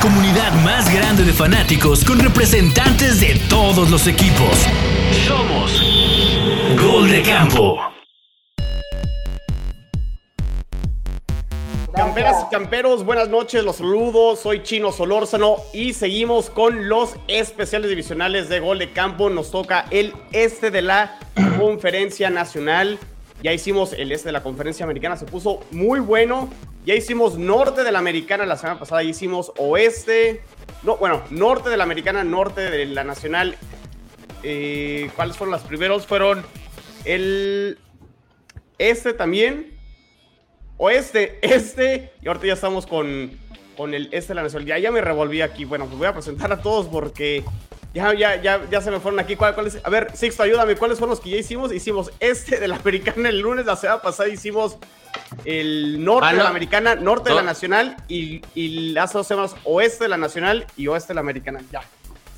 comunidad más grande de fanáticos con representantes de todos los equipos. Somos Gol de Campo. Camperas y camperos, buenas noches, los saludos, soy Chino Solórzano y seguimos con los especiales divisionales de gol de campo. Nos toca el este de la conferencia nacional. Ya hicimos el este de la conferencia americana, se puso muy bueno. Ya hicimos norte de la americana la semana pasada, ya hicimos oeste, no, bueno, norte de la americana, norte de la nacional. Eh, ¿Cuáles fueron los primeros? Fueron el este también, oeste, este, y ahorita ya estamos con, con el este de la nacional. Ya, ya me revolví aquí. Bueno, pues voy a presentar a todos porque ya, ya, ya, ya se me fueron aquí. ¿Cuál, cuál es? A ver, Sixto, ayúdame. ¿Cuáles fueron los que ya hicimos? Hicimos este de la americana el lunes, la semana pasada hicimos el norte Ah, de la americana, norte de la nacional y, y hace dos semanas oeste de la nacional y oeste de la americana. Ya.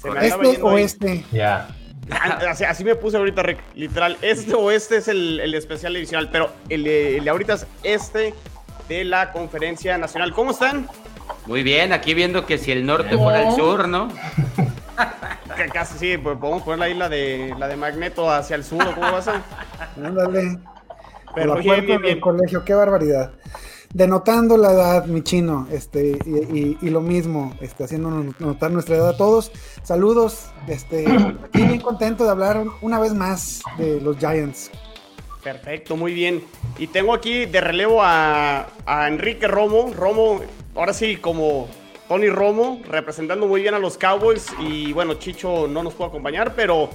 Se me Este yendo o ahí. este. Ya. Ah, Así, así me puse ahorita, Rick. Literal, este o este es el, el especial divisional, pero el de, el de ahorita es este de la conferencia nacional. ¿Cómo están? Muy bien, aquí viendo que si el norte fuera el sur, ¿no? Que casi sí, pues podemos poner ahí la de, la de Magneto hacia el sur, ¿o ¿cómo va a ser? Ándale. Pero la bien, puerta bien, del colegio, qué barbaridad. Denotando la edad, mi chino, este, y, y- y lo mismo, este, haciéndonos notar nuestra edad a todos. Saludos, este, aquí bien contento de hablar una vez más de los Giants. Perfecto, muy bien. Y tengo aquí de relevo a, a Enrique Romo. Romo, ahora sí, como Tony Romo, representando muy bien a los Cowboys. Y bueno, Chicho no nos puede acompañar, pero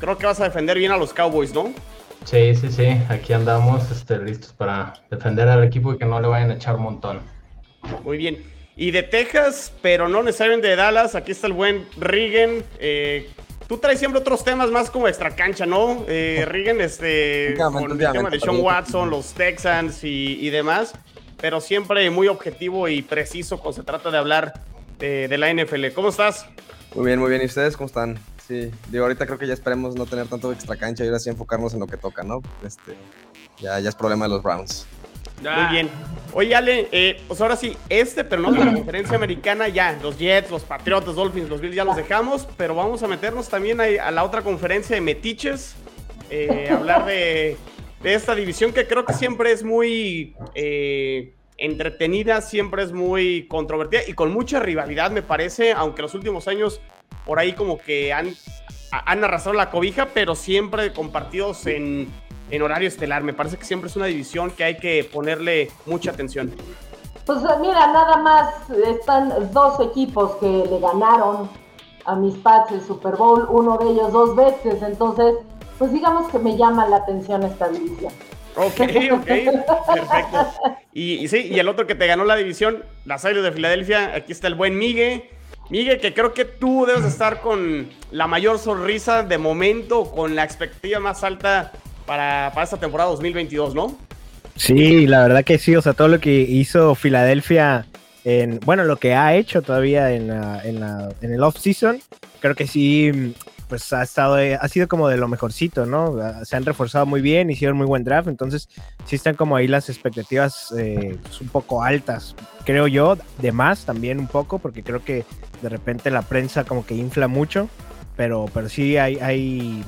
creo que vas a defender bien a los Cowboys, ¿no? Sí, sí, sí. Aquí andamos este, listos para defender al equipo y que no le vayan a echar un montón. Muy bien. Y de Texas, pero no necesariamente de Dallas, aquí está el buen Regan. Eh, tú traes siempre otros temas más como extra cancha, ¿no? Eh, Regan, este, con el tema de Sean Watson, los Texans y, y demás, pero siempre muy objetivo y preciso cuando se trata de hablar de, de la NFL. ¿Cómo estás? Muy bien, muy bien. ¿Y ustedes cómo están? Sí, digo, ahorita creo que ya esperemos no tener tanto extra cancha y ahora sí enfocarnos en lo que toca, ¿no? Este, ya, ya es problema de los Browns. Muy bien. Oye, Ale, eh, pues ahora sí, este, pero no de la conferencia americana, ya, los Jets, los Patriotas, Dolphins, los Bills ya los dejamos, pero vamos a meternos también a, a la otra conferencia de Metiches, eh, hablar de, de esta división que creo que siempre es muy eh, entretenida, siempre es muy controvertida y con mucha rivalidad, me parece, aunque los últimos años por ahí como que han, han arrastrado la cobija, pero siempre compartidos en, en horario estelar. Me parece que siempre es una división que hay que ponerle mucha atención. Pues mira, nada más están dos equipos que le ganaron a mis Pats el Super Bowl, uno de ellos dos veces, entonces, pues digamos que me llama la atención esta división. Ok, ok, perfecto. Y, y sí, y el otro que te ganó la división, las Águilas de Filadelfia, aquí está el buen Migue. Migue, que creo que tú debes estar con la mayor sonrisa de momento, con la expectativa más alta para, para esta temporada 2022, ¿no? Sí, la verdad que sí, o sea, todo lo que hizo Filadelfia, en, bueno, lo que ha hecho todavía en, la- en, la- en el off-season, creo que sí, pues ha estado, eh, ha sido como de lo mejorcito, ¿no? Se han reforzado muy bien, hicieron muy buen draft, entonces sí están como ahí las expectativas eh, pues, un poco altas, creo yo, de más también un poco, porque creo que de repente la prensa como que infla mucho, pero, pero sí hay, hay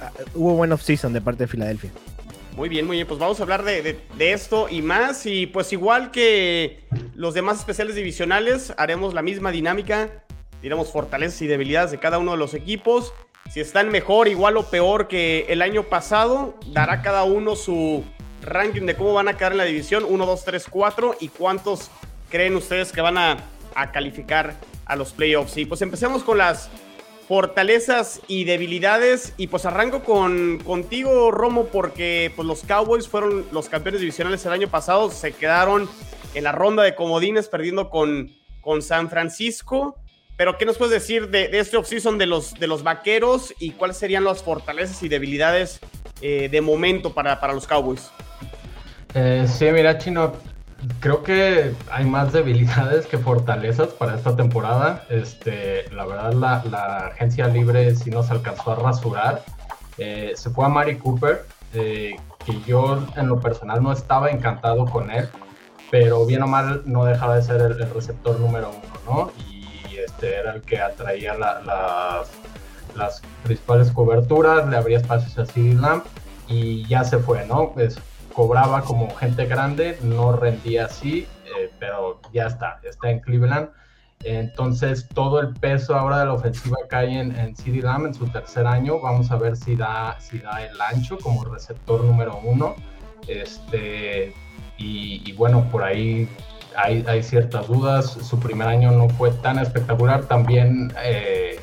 ah, hubo buen off-season de parte de Filadelfia. Muy bien, muy bien. Pues vamos a hablar de, de- de esto y más. Y pues igual que los demás especiales divisionales, haremos la misma dinámica. Diremos fortalezas y debilidades de cada uno de los equipos. Si están mejor, igual o peor que el año pasado, dará cada uno su ranking de cómo van a quedar en la división. 1, 2, 3, 4. Y cuántos creen ustedes que van a, a calificar a los playoffs. Y pues empecemos con las fortalezas y debilidades. Y pues arranco con, contigo, Romo, porque pues los Cowboys fueron los campeones divisionales el año pasado. Se quedaron en la ronda de comodines perdiendo con, con San Francisco. Pero, ¿qué nos puedes decir de, de este offseason de los, de los vaqueros y cuáles serían las fortalezas y debilidades eh, de momento para, para los Cowboys? Eh, sí, mira, Chino, creo que hay más debilidades que fortalezas para esta temporada. Este, la verdad, la, la agencia libre sí nos alcanzó a rasurar. Eh, se fue a Mari Cooper, que yo en lo personal no estaba encantado con él, pero bien o mal no dejaba de ser el, receptor número uno, ¿no? Este era el que atraía la- las, principales coberturas, le abría espacios a CD Lamb y ya se fue, ¿no? Pues cobraba como gente grande, no rendía así, eh, pero ya está, está en Cleveland. Entonces todo el peso ahora de la ofensiva cae en, en CeeDee Lamb en su tercer año. Vamos a ver si da, si da el ancho como receptor número uno. Este, y bueno, por ahí hay, ciertas dudas. Su primer año no fue tan espectacular. También eh,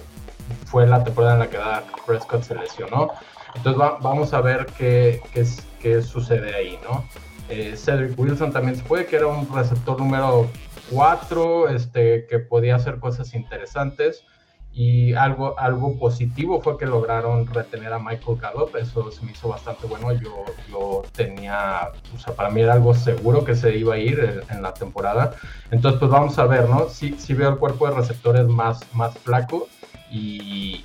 fue la temporada en la que Dak Prescott se lesionó. Entonces va- vamos a ver qué, qué sucede ahí, ¿no? Eh, Cedric Wilson también se fue, que era un receptor número 4, este, que podía hacer cosas interesantes. Y algo, algo positivo fue que lograron retener a Michael Gallup, eso se me hizo bastante bueno. Yo, yo tenía, o sea, para mí era algo seguro que se iba a ir en, la temporada. Entonces, pues vamos a ver, ¿no? Sí, sí veo el cuerpo de receptores más, más flaco y,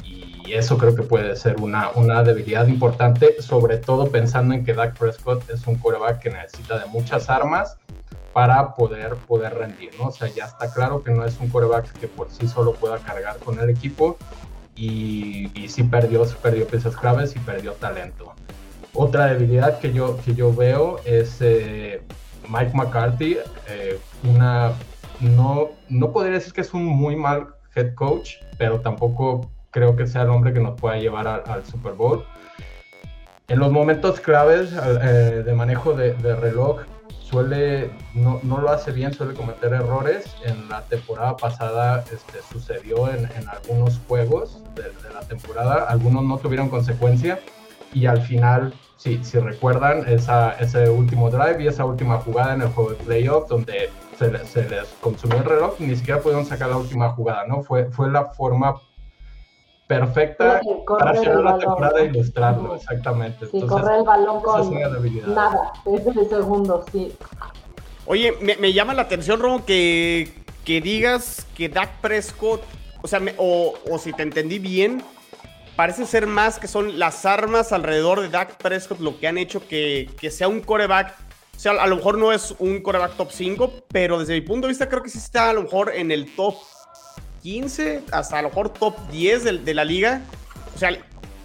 eso creo que puede ser una, una debilidad importante, sobre todo pensando en que Dak Prescott es un quarterback que necesita de muchas armas para poder, poder rendir, ¿no? O sea, ya está claro que no es un quarterback que por sí solo pueda cargar con el equipo y, y sí perdió, perdió piezas claves y perdió talento. Otra debilidad que yo, que yo veo es eh, Mike McCarthy, eh, una, no, no podría decir que es un muy mal head coach, pero tampoco creo que sea el hombre que nos pueda llevar al, Super Bowl. En los momentos claves eh, de manejo de reloj, suele, no, no, lo hace bien, suele cometer errores. En la temporada pasada este, sucedió en, en, algunos juegos de, la temporada, algunos no tuvieron consecuencia y al final, si, si recuerdan, esa, ese último drive y esa última jugada en el juego de playoff donde se, le, se les consumió el reloj, ni siquiera pudieron sacar la última jugada, ¿no? Fue, fue la forma perfecta para cerrar la temporada e ilustrarlo, exactamente. Sí, Entonces, correr el balón con nada, de segundos, sí. Oye, me, me, llama la atención, Romo, que, que digas que Dak Prescott, o sea, me, o, o, si te entendí bien, parece ser más que son las armas alrededor de Dak Prescott lo que han hecho que, que sea un coreback. O sea, a lo mejor no es un coreback top 5, pero desde mi punto de vista creo que sí está a lo mejor en el top 15, hasta a lo mejor top 10 de, la liga. O sea,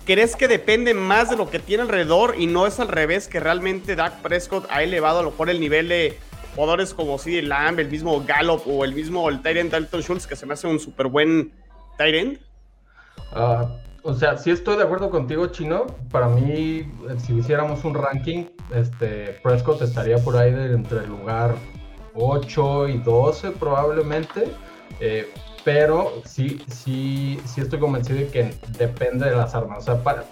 ¿crees que depende más de lo que tiene alrededor y no es al revés que realmente Dak Prescott ha elevado a lo mejor el nivel de jugadores como CD Lamb, el mismo Gallup o el mismo el Tyrant Dalton Schultz, que se me hace un súper buen Tyrant? Uh, o sea, sí estoy de acuerdo contigo, Chino. Para mí, si hiciéramos un ranking, este, Prescott estaría por ahí de entre el lugar 8 y 12 probablemente. Eh, pero sí, sí, sí estoy convencido de que depende de las armas. O sea, para,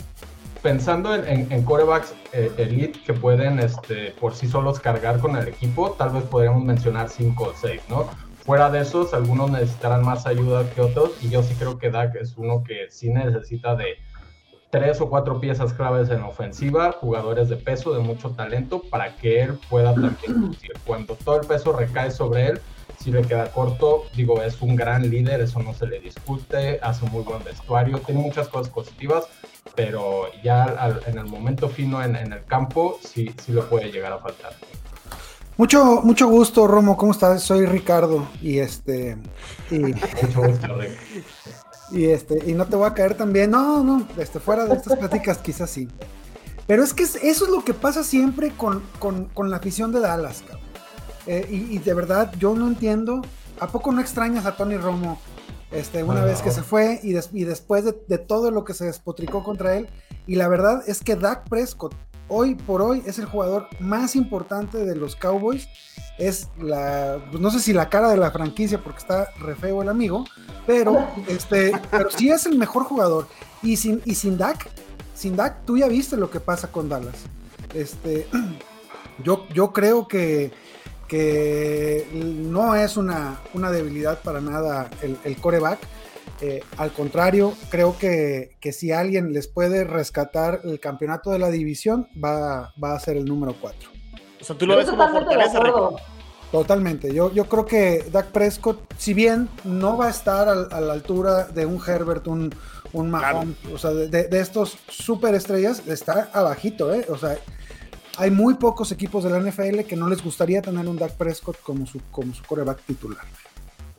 pensando en, en, en corebacks eh, elite que pueden este, por sí solos cargar con el equipo, tal vez podríamos mencionar 5 o 6, ¿no? Fuera de esos, algunos necesitarán más ayuda que otros y yo sí creo que Dak es uno que sí necesita de tres o cuatro piezas claves en ofensiva, jugadores de peso, de mucho talento, para que él pueda también. Cuando todo el peso recae sobre él, si le queda corto, digo, es un gran líder, eso no se le discute, hace un muy buen vestuario, tiene muchas cosas positivas, pero ya al, en el momento fino en, en, el campo sí, sí lo puede llegar a faltar. Mucho, mucho gusto, Romo, ¿cómo estás? Soy Ricardo y este... Y, mucho gusto, Rick. Y este, y no te voy a caer también, no, no, este, fuera de estas pláticas quizás sí. Pero es que eso es lo que pasa siempre con, con, con la afición de Dallas, cabrón. Eh, y, y, de verdad, yo no entiendo. ¿A poco no extrañas a Tony Romo? Este, una no. vez que se fue y, des, y después de, de, todo lo que se despotricó contra él. Y la verdad es que Dak Prescott, hoy por hoy, es el jugador más importante de los Cowboys. Es la, pues no sé si la cara de la franquicia, porque está re feo el amigo, pero, este, pero sí es el mejor jugador. Y sin, y sin Dak, sin Dak, tú ya viste lo que pasa con Dallas. Este, yo, yo creo que que no es una, una debilidad para nada el, el coreback. Eh, al contrario, creo que, que, si alguien les puede rescatar el campeonato de la división, va, va a ser el número 4. O sea, tú lo ves como fortaleza, Totalmente. Yo, yo creo que Dak Prescott, si bien no va a estar a, a la altura de un Herbert, un, un Mahomes, claro. o sea, de, de, estos superestrellas, está abajito, ¿eh? O sea, hay muy pocos equipos de la NFL que no les gustaría tener un Dak Prescott como su, como su coreback titular.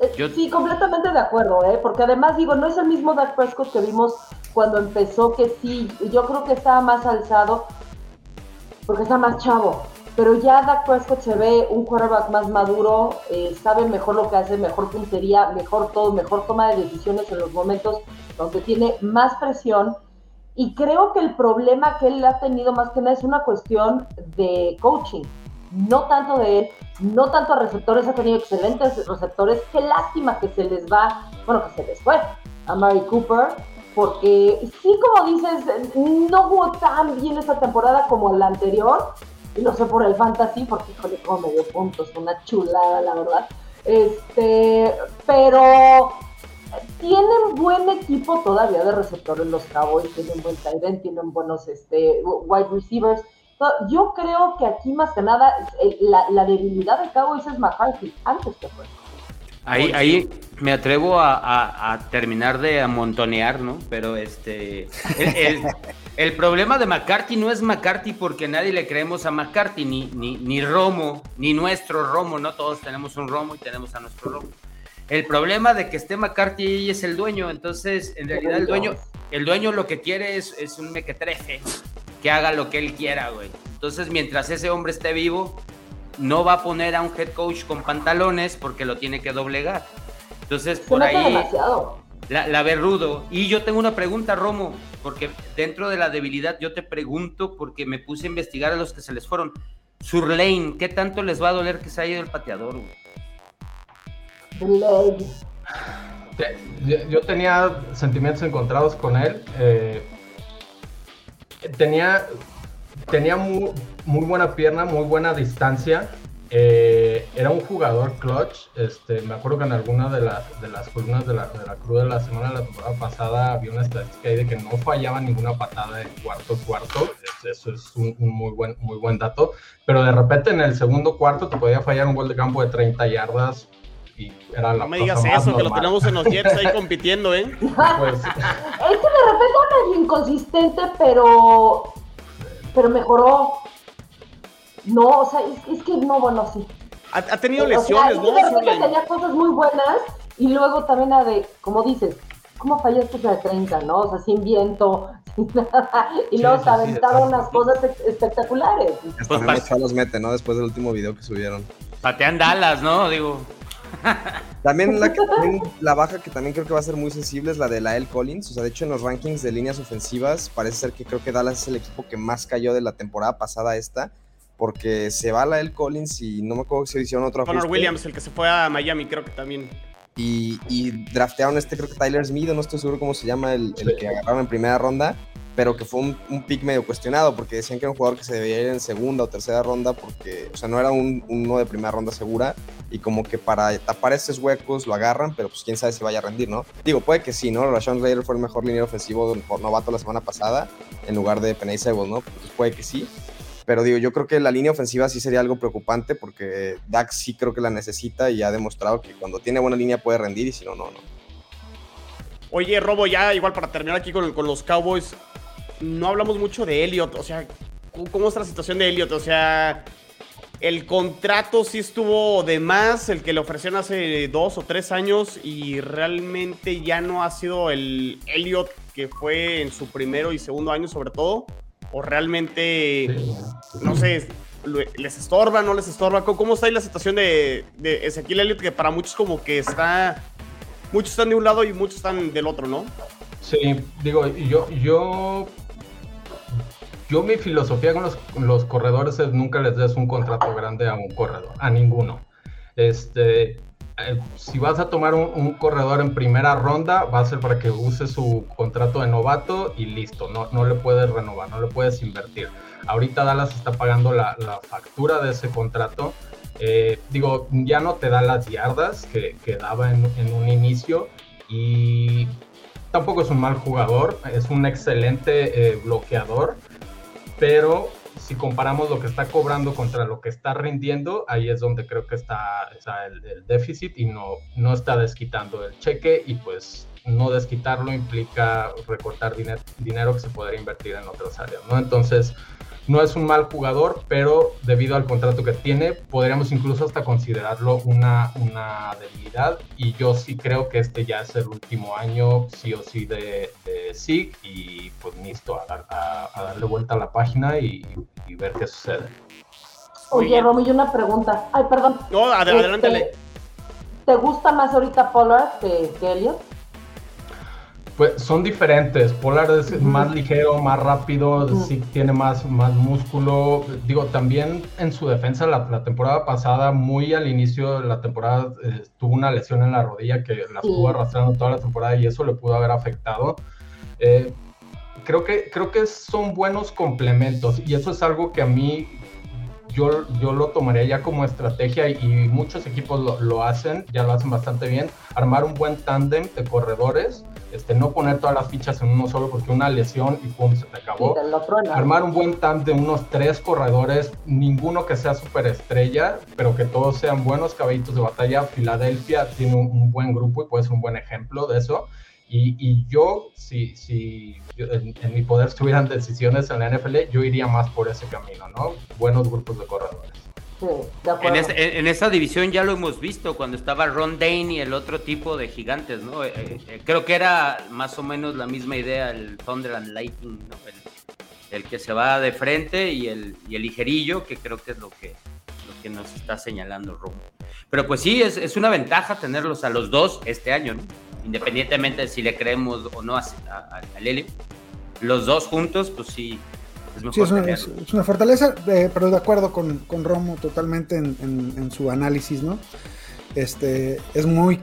Eh, Yo- Sí, completamente de acuerdo, ¿eh? porque además digo, no es el mismo Dak Prescott que vimos cuando empezó, que sí, yo creo que estaba más alzado, porque está más chavo, pero ya Dak Prescott se ve un quarterback más maduro, eh, sabe mejor lo que hace, mejor puntería, mejor todo, mejor toma de decisiones en los momentos donde tiene más presión. Y creo que el problema que él ha tenido más que nada es una cuestión de coaching, no tanto de él, no tanto a receptores, ha tenido excelentes receptores. Qué lástima que se les va, bueno, que se les fue a Mary Cooper, porque sí, como dices, no jugó tan bien esta temporada como la anterior, y no sé por el fantasy, porque híjole, como me dio puntos, una chulada, la verdad. Este, pero tienen buen equipo todavía de receptores los Cowboys, tienen buen tight end, tienen buenos este, wide receivers. Yo creo que aquí más que nada eh, la, la debilidad de Cowboys es McCarthy antes que fue. Ahí, ahí me atrevo a, a- a terminar de amontonear, ¿no? Pero este. El, el- el problema de McCarthy no es McCarthy porque nadie le creemos a McCarthy, ni, ni, ni Romo, ni nuestro Romo, ¿no? Todos tenemos un Romo y tenemos a nuestro Romo. El problema de que esté McCarthy es el dueño, entonces en realidad el dueño, el dueño lo que quiere es, es un mequetrefe que haga lo que él quiera, güey. Entonces mientras ese hombre esté vivo, no va a poner a un head coach con pantalones porque lo tiene que doblegar. Entonces, Se por ahí demasiado. la, la ve rudo. Y yo tengo una pregunta, Romo, porque dentro de la debilidad yo te pregunto, porque me puse a investigar a los que se les fueron. Surlane, ¿qué tanto les va a doler que se haya ido el pateador? güey? Yo, tenía sentimientos encontrados con él. eh, tenía tenía muy, buena pierna, muy buena distancia. eh, era un jugador clutch. Este, me acuerdo que en alguna de, las columnas de la, de la Cruz de la semana de la temporada pasada había una estadística ahí de que no fallaba ninguna patada en cuarto cuarto. Es- Eso es un, un muy, buen, muy buen dato. Pero de repente en el segudo cuarto te podía fallar un gol de campo de 30 yardas. Y era la No me digas eso, que lo tenemos en los Jets ahí compitiendo, ¿eh? Pues, Es que de repente era inconsistente, pero, pero mejoró. No, o sea, es, es que no, bueno, sí. Ha, ha tenido O sea, lesiones, es que ¿no? de repente tenía cosas muy buenas y luego también la de, como dices, ¿cómo fallaste de 30, no? O sea, sin viento, sin nada. Y Sí, luego sí, se sí, aventaron unas cosas espectaculares. Hasta Pues los mete, ¿no? Después del último video que subieron. Patean Dallas, ¿no? Digo, También la, que- también la baja que también creo que va a ser muy sensible es la de la L. Collins. O sea, de hecho, en los rankings de líneas ofensivas parece ser que creo que Dallas es el equipo que más cayó de la temporada pasada a esta. Porque se va la L. Collins y no me acuerdo si hicieron otro Connor ajuste. Williams, el que se fue a Miami, creo que también. Y, y draftearon este, creo que Tyler Smith, o no estoy seguro cómo se llama, el, el que agarraron en primera ronda, pero que fue un, un pick medio cuestionado, porque decían que era un jugador que se debía ir en segunda o tercera ronda, porque, o sea, no era un, uno de primera ronda segura, y como que para tapar estos huecos lo agarran, pero pues quién sabe si vaya a rendir, ¿no? Digo, puede que sí, ¿no? Rashawn Slater fue el mejor línea ofensivo por novato la semana pasada, en lugar de Penny ¿no? Pues puede que sí. Pero digo, yo creo que la línea ofensiva sí sería algo preocupante porque Dak sí creo que la necesita y ha demostrado que cuando tiene buena línea puede rendir y si no, no, no. Oye, Robo, ya igual para terminar aquí con, con los Cowboys, no hablamos mucho de Elliot. O sea, ¿cómo- ¿cómo está la situación de Elliot? O sea, el contrato sí estuvo de más, el que le ofrecieron hace dos o tres años y realmente ya no ha sido el Elliot que fue en su primero y segundo año sobre todo. O realmente, no sé, les estorba, no les estorba. ¿Cómo, está ahí la situación de, Ezequiel Elliott? Que para muchos como que está... Muchos están de un lado y muchos están del otro, ¿no? Sí, digo, yo, yo mi filosofía con los, corredores es nunca les des un contrato grande a un corredor, a ninguno. Este, eh, si vas a tomar un, corredor en primera ronda, va a ser para que use su contrato de novato y listo, no, no le puedes renovar, no le puedes invertir. Ahorita Dallas está pagando la, factura de ese contrato. Eh, digo, ya no te da las yardas que, que daba en, en un inicio y tampoco es un mal jugador, es un excelente eh, bloqueador, pero si comparamos lo que está cobrando contra lo que está rindiendo, ahí es donde creo que está, el déficit y no, no está desquitando el cheque y pues no desquitarlo implica recortar diner- dinero que se podría invertir en otras áreas, ¿no? Entonces, no es un mal jugador, pero debido al contrato que tiene, podríamos incluso hasta considerarlo una, una debilidad. Y yo sí creo que este ya es el último año, sí o sí, de, de SIG. Y pues listo, a, dar- a- a darle vuelta a la página y, y ver qué sucede. Oye. Romy, una pregunta. Ay, perdón. No, ad- Este, adelántale. ¿Te gusta más ahorita Pollard que, que Elliot? Pues son diferentes. Polar es Ujú. más ligero, más rápido, sí tiene más, más músculo. Digo, también en su defensa la, la temporada pasada, muy al inicio de la temporada, eh, tuvo una lesión en la rodilla que la Sí. estuvo arrastrando toda la temporada y eso le pudo haber afectado. Eh, creo, que, creo que son buenos complementos y eso es algo que a mí yo, yo lo tomaría ya como estrategia y, y muchos equipos lo, lo hacen, ya lo hacen bastante bien, armar un buen tándem de corredores, este, no poner todas las fichas en uno solo porque una lesión y pum, se te acabó. te. Armar un buen tándem de unos tres corredores, ninguno que sea superestrella, pero que todos sean buenos caballitos de batalla. Filadelfia tiene un, un buen grupo y puede ser un buen ejemplo de eso. Y, y yo, si, si yo- en, en mi poder estuvieran decisiones en la NFL, yo iría más por ese camino, ¿no? Buenos grupos de corredores. Sí, de acuerdo. En, ese- en- en esa división ya lo hemos visto cuando estaba Ron Dane y el otro tipo de gigantes, ¿no? Eh, eh, creo que era más o menos la misma idea el Thunder and Lightning, ¿no? El, el que se va de frente y el, y el ligerillo, que creo que es lo que, que nos está señalando Ron. Pero pues sí, es, es una ventaja tenerlos a los dos este año, ¿no? Independientemente de si le creemos o no a, a, a Lele. Los dos juntos, pues sí, es mejor Sí, es una, es- tenerlos. es una fortaleza, eh, pero de acuerdo con, con Romo totalmente en, en- en su análisis, ¿no? Este, es muy,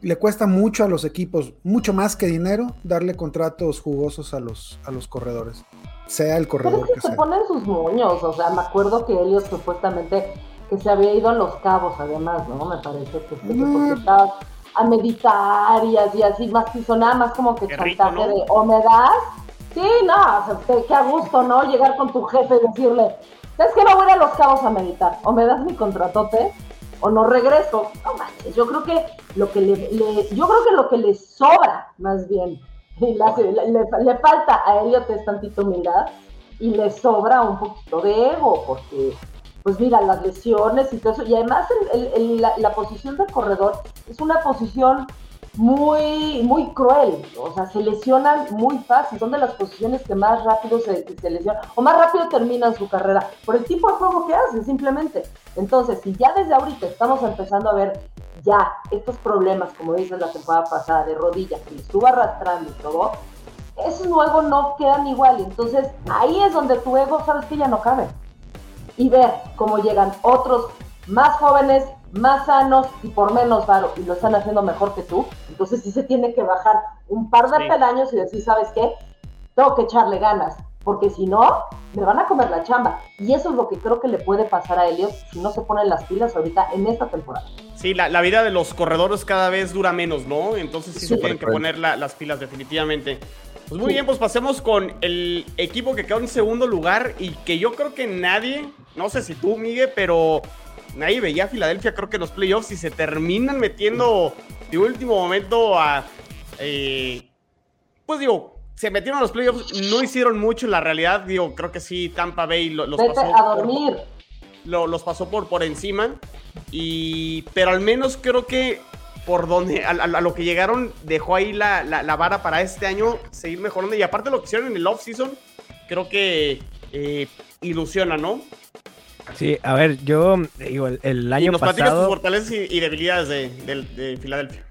le cuesta mucho a los equipos, mucho más que dinero, darle contratos jugosos a los, a los corredores, sea el Pero corredor es que que se sea. ponen sus moños, o sea, me acuerdo que Elliot supuestamente que se había ido a Los Cabos, además, ¿no? Me parece que, que Mm. porque estaba a meditar y así, así más que sonaba más como que chantaje ¿no? de, o me das, sí, no, o sea, qué, qué a gusto, ¿no? Llegar con tu jefe y decirle, ¿sabes que no voy a ir a Los Cabos a meditar? O me das mi contratote, o no regreso. No manches, yo creo que lo que le, le- yo creo que lo que le sobra, más bien, y le, hace- le- le- falta a Elliot es tantita humildad, y le sobra un poquito de ego, porque, pues mira, las lesiones y todo eso, y además el- el- el- la, la posición de corredor es una posición muy, muy cruel, o sea, se lesionan muy fácil, son de las posiciones que más rápido se, se lesionan, o más rápido terminan su carrera, por el tipo de juego que hacen, simplemente. Entonces, si ya desde ahorita estamos empezando a ver ya estos problemas, como dices la temporada pasada, de rodillas, que estuvo arrastrando y todo, esos luego no quedan igual. Entonces, ahí es donde tu ego, sabes que ya no cabe. Y ver cómo llegan otros más jóvenes, más sanos y por menos varo, y lo están haciendo mejor que tú. Entonces, sí se tiene que bajar un par de Sí. peldaños y decir, ¿sabes qué? Tengo que echarle ganas, porque si no, me van a comer la chamba. Y eso es lo que creo que le puede pasar a Elliot si no se ponen las pilas ahorita en esta temporada. Sí, la, la vida de los corredores cada vez dura menos, ¿no? Entonces sí, se tienen que poner la- las pilas definitivamente. Pues muy Sí. bien, pues pasemos con el equipo que quedó en segundo lugar y que yo creo que nadie, no sé si tú, Miguel, pero nadie veía a Filadelfia, creo que en los playoffs y se terminan metiendo de último momento a... eh, pues digo, se metieron a los playoffs, no hicieron mucho en la realidad, digo, creo que sí, Tampa Bay lo- los Vete pasó a por- lo- los pasó por, por encima. Y, pero al menos creo que por donde, a, a- a lo que llegaron, dejó ahí la, la- la vara para este año seguir mejorando. Y aparte lo que hicieron en el off-season, creo que eh, ilusiona, ¿no? Sí, a ver, yo digo, el, el y año nos platicas tus pasado. fortalezas y, y debilidades de, del- de Filadelfia.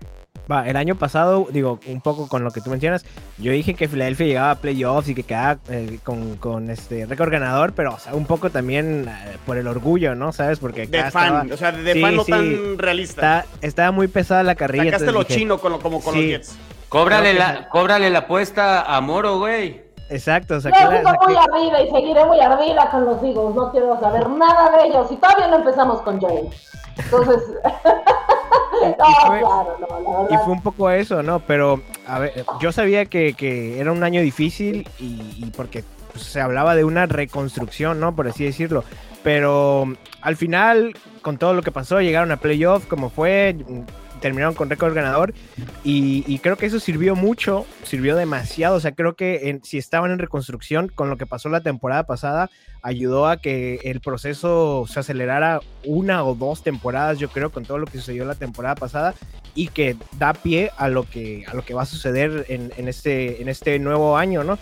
Va, el año pasado, digo, un poco con lo que tú mencionas, yo dije que Filadelfia llegaba a playoffs y que quedaba eh, con, con este récord ganador, pero o sea, un poco también eh, por el orgullo, ¿no? ¿Sabes? Porque De fan, estaba- o sea, de Sí, fan no sí. tan realista. está- estaba muy pesada la carrilla. Sacaste lo dije, chino con lo- como con Sí. los Jets. Cóbrale la, cóbrale la apuesta a Moro, güey. Exacto, saqué la- sigo muy arriba y seguiré muy arriba con los Eagles. No quiero saber nada de ellos. Y todavía no empezamos con James. Entonces, no, fue- claro, no, la Y verdad. fue un poco eso, ¿no? Pero, a ver, yo sabía que, que era un año difícil y, y porque pues, se hablaba de una reconstrucción, ¿no? Por así decirlo. Pero al final, con todo lo que pasó, llegaron a playoff como fue. Terminaron con récord ganador y, creo que eso sirvió mucho, sirvió demasiado, o sea, creo que si estaban en reconstrucción con lo que pasó la temporada pasada, ayudó a que el proceso se acelerara una o dos temporadas, yo creo, con todo lo que sucedió la temporada pasada y que da pie a lo que, a lo que va a suceder en, en este, en este nuevo año, ¿no?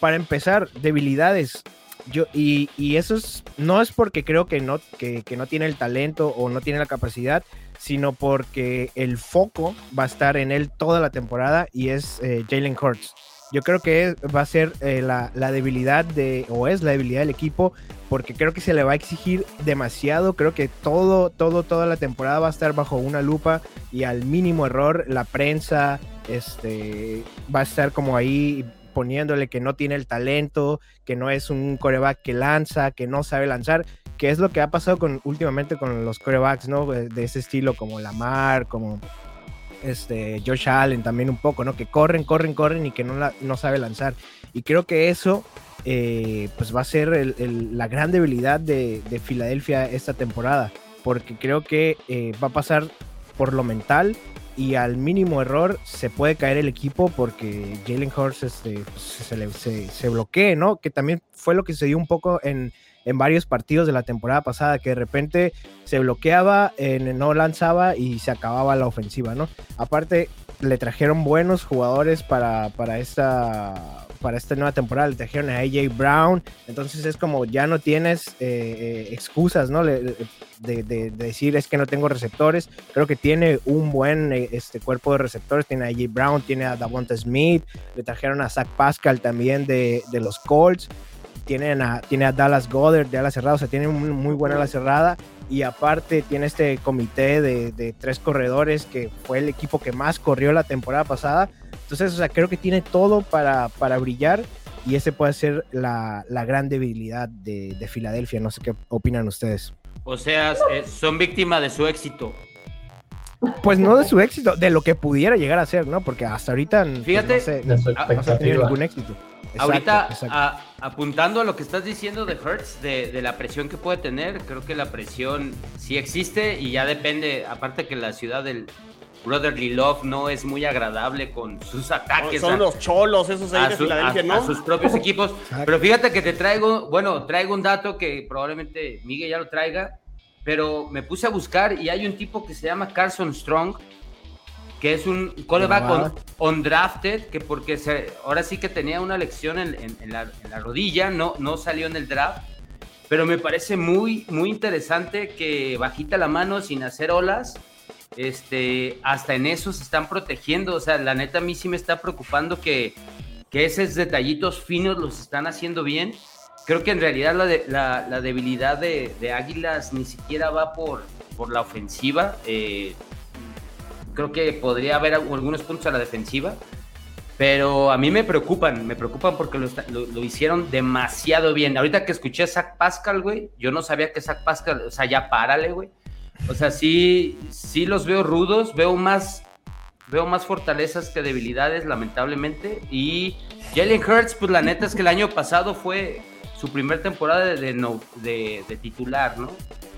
Para empezar, debilidades yo, y, eso es, no es porque creo que no, que, no tiene el talento o no tiene la capacidad, sino porque el foco va a estar en él toda la temporada y es eh, Jalen Hurts. Yo creo que va a ser eh, la, debilidad de, o es la debilidad del equipo, porque creo que se le va a exigir demasiado. Creo que todo, todo, toda la temporada va a estar bajo una lupa y al mínimo error la prensa este, va a estar como ahí poniéndole que no tiene el talento, que no es un coreback que lanza, que no sabe lanzar, que es lo que ha pasado con, últimamente con los corebacks, ¿no? De, ese estilo, como Lamar, como este, Josh Allen también un poco, ¿no? Que corren, corren, corren y que no, no sabe lanzar. Y creo que eso, eh, pues va a ser la gran debilidad de, Filadelfia esta temporada, porque creo que eh, va a pasar por lo mental y al mínimo error se puede caer el equipo porque Jalen Hurts este, pues, se, se, bloquee, ¿no? Que también fue lo que se dio un poco en, en varios partidos de la temporada pasada, que de repente se bloqueaba, no lanzaba y se acababa la ofensiva, ¿no? Aparte, le trajeron buenos jugadores para, para esta para esta nueva temporada le trajeron a AJ Brown, entonces es como ya no tienes eh, eh, excusas, ¿no? de, decir es que no tengo receptores, creo que tiene un buen eh, este, cuerpo de receptores, tiene a AJ Brown, tiene a Davonta Smith, le trajeron a Zach Pascal también de, los Colts, tienen a, tiene a Dallas Goddard de ala cerrada, o sea, tiene muy, muy buena ala cerrada y aparte tiene este comité de, de, tres corredores que fue el equipo que más corrió la temporada pasada. Entonces, o sea, creo que tiene todo para, para brillar y ese puede ser la, la gran debilidad de, de, Filadelfia. No sé qué opinan ustedes. O sea, eh, son víctimas de su éxito. Pues no de su éxito, de lo que pudiera llegar a ser, ¿no? Porque hasta ahorita pues, no, sé, no ha tenido ningún éxito. Ahorita, apuntando a lo que estás diciendo de Hertz, de, de, la presión que puede tener, creo que la presión sí existe y ya depende, aparte que la ciudad del, Brotherly Love no es muy agradable con sus ataques. Son los cholos esos ahí de Filadelfia, ¿no? A sus propios equipos. Pero fíjate que te traigo, bueno, traigo un dato que probablemente Miguel ya lo traiga, pero me puse a buscar y hay un tipo que se llama Carson Strong, que es un callback undrafted, que porque se, ahora sí que tenía una lección en, la, en, la, rodilla, no, no salió en el draft, pero me parece muy, muy interesante que bajita la mano sin hacer olas este, hasta en eso se están protegiendo. O sea, la neta a mí sí me está preocupando que, que esos detallitos finos los están haciendo bien. Creo que en realidad la, la, debilidad de, de, Águilas ni siquiera va por, por la ofensiva. Eh, creo que podría haber algunos puntos a la defensiva. Pero a mí me preocupan, me preocupan porque lo, lo, hicieron demasiado bien. Ahorita que escuché a Zach Pascal, güey, yo no sabía que Zach Pascal, o sea, ya párale, güey. O sea, sí, sí los veo rudos, veo más, veo más fortalezas que debilidades, lamentablemente. Y Jalen Hurts, pues la neta es que el año pasado fue su primer temporada de, no, de, titular, ¿no?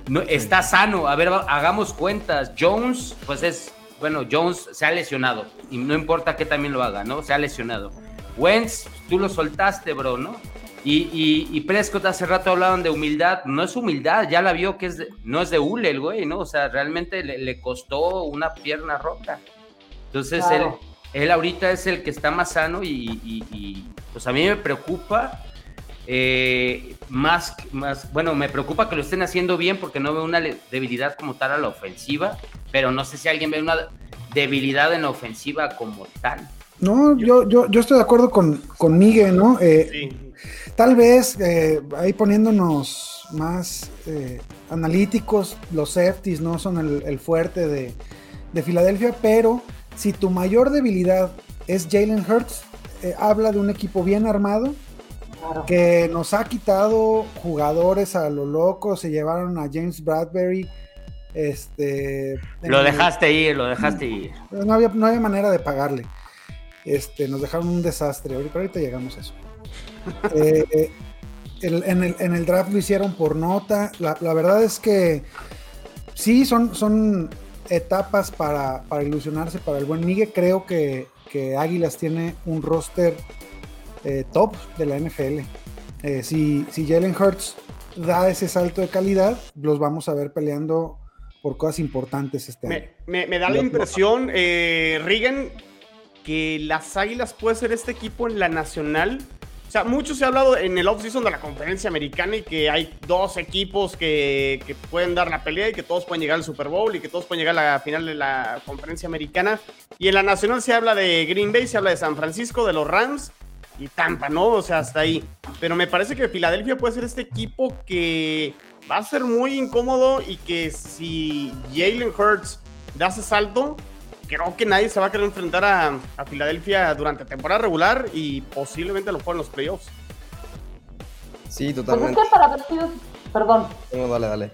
¿no? Está sano, a ver, hagamos cuentas. Jones, pues es, bueno, Jones se ha lesionado y no importa que también lo haga, ¿no? Se ha lesionado. Wentz, tú lo soltaste, bro, ¿no? Y, y, Prescott hace rato hablaban de humildad. No es humildad, ya la vio que es no es de hule el güey, ¿no? O sea, realmente le, costó una pierna rota. Entonces, él, él ahorita es el que está más sano y, pues a mí me preocupa eh, más, más, bueno, me preocupa que lo estén haciendo bien porque no veo una debilidad como tal a la ofensiva, pero no sé si alguien ve una debilidad en la ofensiva como tal. No, yo, yo, yo estoy de acuerdo con, con Miguel, ¿no? Eh, sí. Tal vez eh, ahí poniéndonos más eh, analíticos, los safeties no son el, fuerte de, Filadelfia, pero si tu mayor debilidad es Jalen Hurts, eh, habla de un equipo bien armado, que nos ha quitado jugadores a lo loco, se llevaron a James Bradbury. Este, lo dejaste ir, lo dejaste ir. No había, no había manera de pagarle. Este, nos dejaron un desastre. Ahorita, ahorita llegamos a eso. Eh, en, el, draft lo hicieron por nota. La, verdad es que sí, son, son etapas para, para ilusionarse para el buen Miguel. Creo que, que Águilas tiene un roster eh, top de la NFL. Eh, si, si Jalen Hurts da ese salto de calidad, los vamos a ver peleando por cosas importantes este año. Me, me da la impresión, eh, Regan, que las Águilas puede ser este equipo en la nacional. O sea, mucho se ha hablado en el offseason de la conferencia americana y que hay dos equipos que, que, pueden dar la pelea y que todos pueden llegar al Super Bowl y que todos pueden llegar a la final de la conferencia americana. Y en la nacional se habla de Green Bay, se habla de San Francisco, de los Rams y Tampa, ¿no? O sea, hasta ahí. Pero me parece que Filadelfia puede ser este equipo que va a ser muy incómodo y que si Jalen Hurts da ese salto, creo que nadie se va a querer enfrentar a, a Filadelfia durante temporada regular y posiblemente lo en los playoffs. Sí, totalmente. Pues es que para haber sido, perdón. No, dale, dale.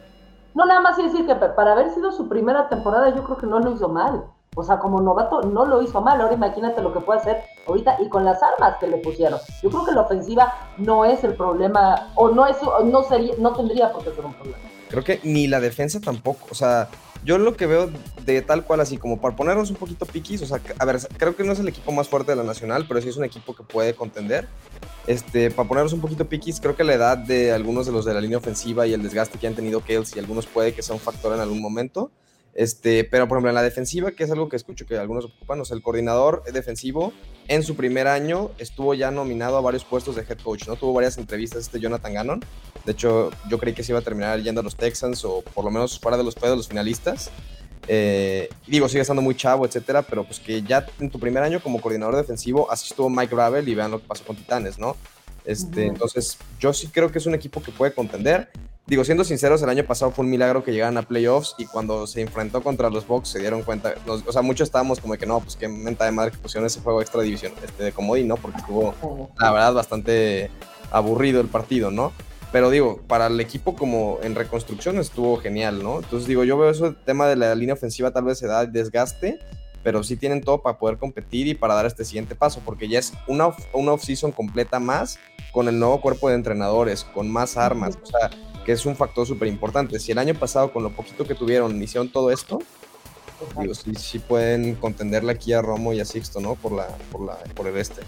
No, nada más decir que para haber sido su primera temporada yo creo que no lo hizo mal. O sea, como novato no lo hizo mal. Ahora imagínate lo que puede hacer ahorita y con las armas que le pusieron. Yo creo que la ofensiva no es el problema, o no es, no sería, no tendría por qué ser un problema. Creo que ni la defensa tampoco. O sea, yo lo que veo de tal cual así, como para ponernos un poquito piquis, o sea, a ver, creo que no es el equipo más fuerte de la Nacional, pero sí es un equipo que puede contender. Este, para ponernos un poquito piquis, creo que la edad de algunos de los de la línea ofensiva y el desgaste que han tenido Kales y algunos puede que sea un factor en algún momento. Este, pero por ejemplo en la defensiva, que es algo que escucho que algunos ocupan, o sea, el coordinador defensivo en su primer año estuvo ya nominado a varios puestos de head coach, ¿no? Tuvo varias entrevistas este Jonathan Gannon. De hecho, yo creí que se iba a terminar yendo a los Texans o por lo menos fuera de los de los finalistas. Eh, digo, sigue estando muy chavo, etcétera, pero pues que ya en tu primer año como coordinador defensivo, así estuvo Mike Gravel y vean lo que pasó con Titanes, ¿no? Este, Entonces, yo sí creo que es un equipo que puede contender. Digo, siendo sinceros, el año pasado fue un milagro que llegaran a playoffs y cuando se enfrentó contra los Bucks se dieron cuenta, o sea, muchos estábamos como que no, pues qué menta de madre que pusieron ese juego extra división este, de comodín, ¿no? Porque estuvo, la verdad, bastante aburrido el partido, ¿no? Pero digo, para el equipo como en reconstrucción estuvo genial, ¿no? Entonces digo, yo veo eso, el tema de la línea ofensiva tal vez se da desgaste, pero sí tienen todo para poder competir y para dar este siguiente paso, porque ya es una, una off-season completa más con el nuevo cuerpo de entrenadores, con más armas, o sea que es un factor súper importante. Si el año pasado con lo poquito que tuvieron hicieron todo esto, digo, sí, sí pueden contenderle aquí a Romo y a Sixto, ¿no? Por, la, por, la, por el este.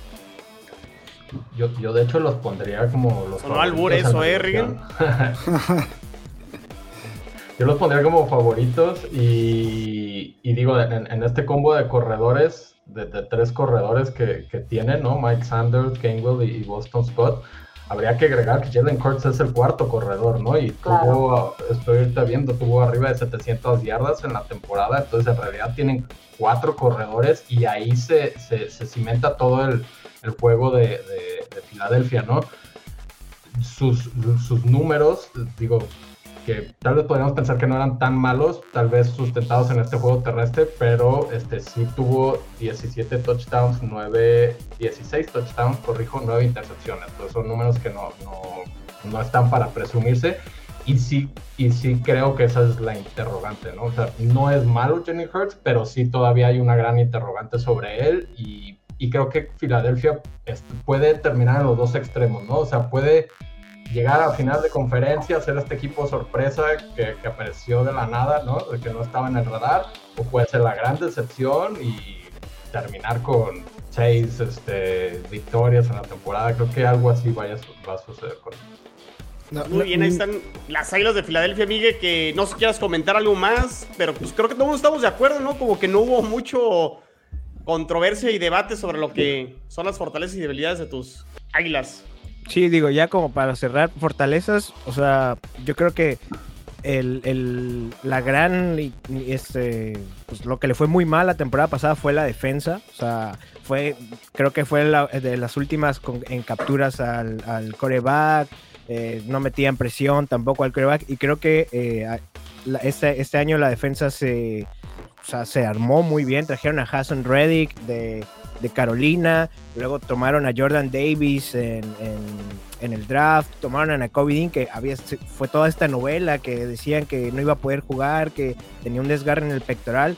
Yo, yo de hecho los pondría como los... No albur eso, ¿eh, yo los pondría como favoritos y, y digo, en, en, este combo de corredores, de, de tres corredores que, que, tienen, ¿no? Mike Sanders, Gainwell y, Boston Scott habría que agregar que Jalen Hurts es el cuarto corredor, ¿no? Y tuvo, estoy ahorita viendo, tuvo arriba de 700 yardas en la temporada, entonces en realidad tienen cuatro corredores y ahí se, se, cimenta todo el, el juego de, de, de, Filadelfia, ¿no? Sus, sus números, digo, que tal vez podríamos pensar que no eran tan malos, tal vez sustentados en este juego terrestre, pero este sí tuvo 17 touchdowns, 9, 16 touchdowns, corrijo, 9 intercepciones. Entonces son números que no, no, no están para presumirse. Y sí, y sí creo que esa es la interrogante, ¿no? O sea, no es malo Jenny Hurts, pero sí todavía hay una gran interrogante sobre él y, y creo que Filadelfia este, puede terminar en los dos extremos, ¿no? O sea, puede llegar a final de conferencia, ser este equipo sorpresa que, que, apareció de la nada, ¿no? De que no estaba en el radar, o puede ser la gran decepción y terminar con seis este, victorias en la temporada. Creo que algo así vaya, va a suceder con no, Muy bien, ahí están las Águilas de Filadelfia, Miguel, que no sé si quieras comentar algo más, pero pues creo que todos estamos de acuerdo, ¿no? Como que no hubo mucho controversia y debate sobre lo que son las fortalezas y debilidades de tus Águilas. Sí, digo, ya como para cerrar fortalezas, o sea, yo creo que el, el, la gran, este, pues lo que le fue muy mal la temporada pasada fue la defensa, o sea, fue, creo que fue de las últimas en capturas al, al coreback, eh, no metían presión tampoco al coreback, y creo que eh, este, este año la defensa se, o sea, se armó muy bien, trajeron a Hassan Reddick de de Carolina, luego tomaron a Jordan Davis en, el draft, tomaron a Kobe Dean, que había, fue toda esta novela que decían que no iba a poder jugar, que tenía un desgarre en el pectoral,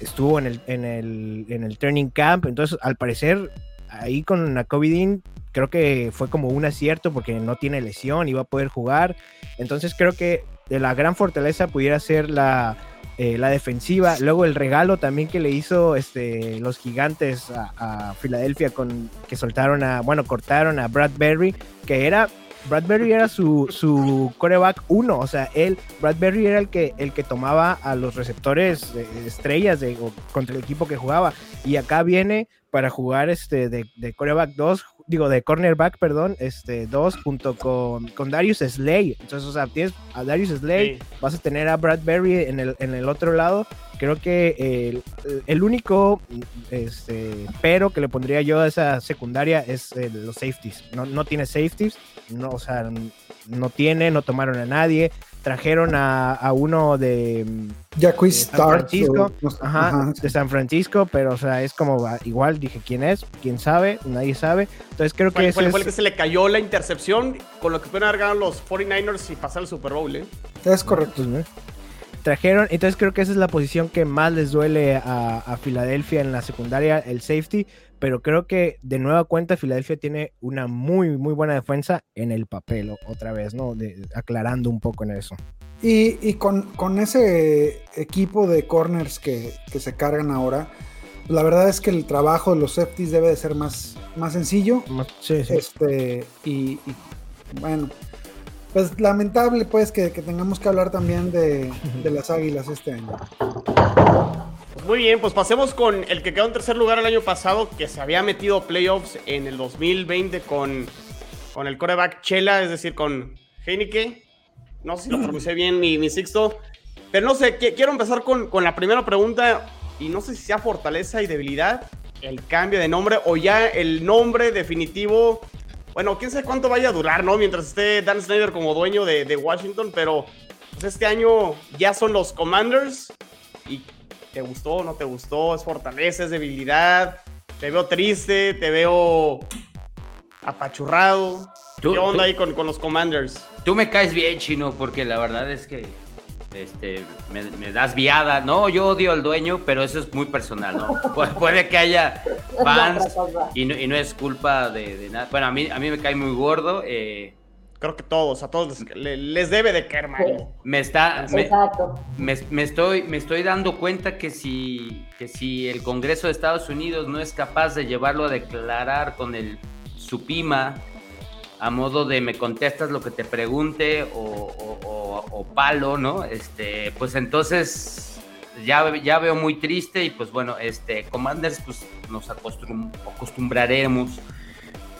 estuvo en el, en el, en el training camp, entonces al parecer ahí con Kobe Dean creo que fue como un acierto porque no tiene lesión, iba a poder jugar, entonces creo que de la gran fortaleza pudiera ser la eh, la defensiva, luego el regalo también que le hizo este, los gigantes a, Filadelfia con que soltaron a, bueno, cortaron a Bradbury, que era Bradbury era su, su coreback uno, o sea, él, Bradbury era el que, el que tomaba a los receptores estrellas de, contra el equipo que jugaba. Y acá viene para jugar este de, de coreback 2, digo, de cornerback, perdón, este 2 junto con, con Darius Slay. Entonces, o sea, tienes a Darius Slay, vas a tener a Bradbury en el, en el otro lado. Creo que el, el único este, pero que le pondría yo a esa secundaria es los safeties. No, no tiene safeties no, o sea, no tiene, no tomaron a nadie, trajeron a, a uno de, de San Francisco, ajá, de San Francisco, pero o sea, es como igual, dije, ¿quién es? ¿Quién sabe? Nadie sabe. Entonces creo que fue, fue el que se le cayó la intercepción con lo que pueden haber ganado los 49ers y pasar al Super Bowl, ¿eh? Es correcto. Trajeron, entonces creo que esa es la posición que más les duele a, a Filadelfia en la secundaria, el safety, pero creo que de nueva cuenta Filadelfia tiene una muy, muy buena defensa en el papel, otra vez, ¿no? aclarando un poco en eso. Y, con, ese equipo de corners que, se cargan ahora, la verdad es que el trabajo de los safeties debe de ser más, más sencillo. Sí, sí. Este, y, bueno, pues lamentable pues que, tengamos que hablar también de, de las águilas este año. Muy bien, pues pasemos con el que quedó en tercer lugar el año pasado, que se había metido playoffs en el 2020 con, con el coreback Chela, es decir, con Heineke. No sé si lo pronuncié bien, mi, mi Sixto. Pero no sé, quiero empezar con, con la primera pregunta, y no sé si sea fortaleza y debilidad el cambio de nombre o ya el nombre definitivo. Bueno, quién sabe cuánto vaya a durar, ¿no? Mientras esté Dan Snyder como dueño de, de Washington, pero pues este año ya son los Commanders y ¿Te gustó? ¿No te gustó? ¿Es fortaleza? ¿Es debilidad? Te veo triste, te veo apachurrado. ¿Qué onda ahí con, los Commanders? Tú me caes bien, chino, porque la verdad es que este, me, das viada. No, yo odio al dueño, pero eso es muy personal, ¿no? puede que haya fans y no, y no es culpa de, nada. Bueno, a mí, a mí me cae muy gordo. Eh, creo que todos, a todos les, debe de caer mal. Me está, me, estoy, me estoy dando cuenta que si, que si el Congreso de Estados Unidos no es capaz de llevarlo a declarar con el Supima a modo de me contestas lo que te pregunte o, palo, ¿no? Este, pues entonces ya, ya veo muy triste y pues bueno, este, Commanders pues nos acostumbraremos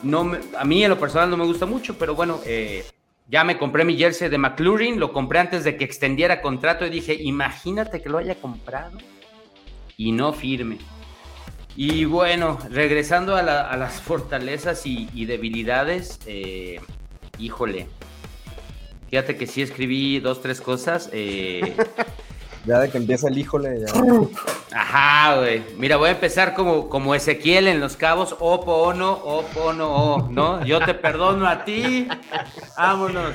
no a mí en lo personal no me gusta mucho, pero bueno, eh, ya me compré mi jersey de McLaurin, lo compré antes de que extendiera contrato y dije, imagínate que lo haya comprado y no firme. Y bueno, regresando a, las fortalezas y, debilidades, eh, híjole, fíjate que sí escribí dos, tres cosas. Eh, Ya de que empieza el híjole. Ya. Ajá, güey. Mira, voy a empezar como, como Ezequiel en los cabos. Opo, ono, opo, ono, o, ¿no? Yo te perdono a ti. Vámonos.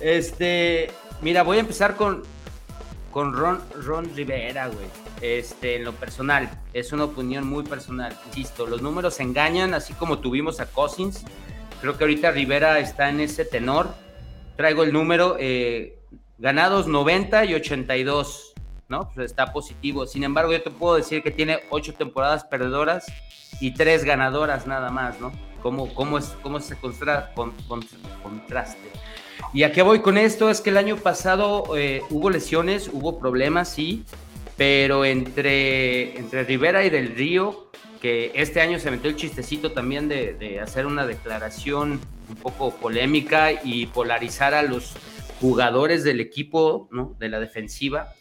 Este, mira, voy a empezar con, con Ron, Ron Rivera, güey. Este, en lo personal, es una opinión muy personal. Insisto, los números engañan, así como tuvimos a Cousins. Creo que ahorita Rivera está en ese tenor. Traigo el número, eh, ganados 90 y 82 ¿no? Pues está positivo. Sin embargo, yo te puedo decir que tiene ocho temporadas perdedoras y tres ganadoras nada más, ¿no? ¿Cómo, cómo es, cómo se contra, con, contraste? Y a qué voy con esto es que el año pasado eh, hubo lesiones, hubo problemas, sí, pero entre, entre Rivera y Del Río, que este año se metió el chistecito también de, de hacer una declaración un poco polémica y polarizar a los jugadores del equipo, ¿no? De la defensiva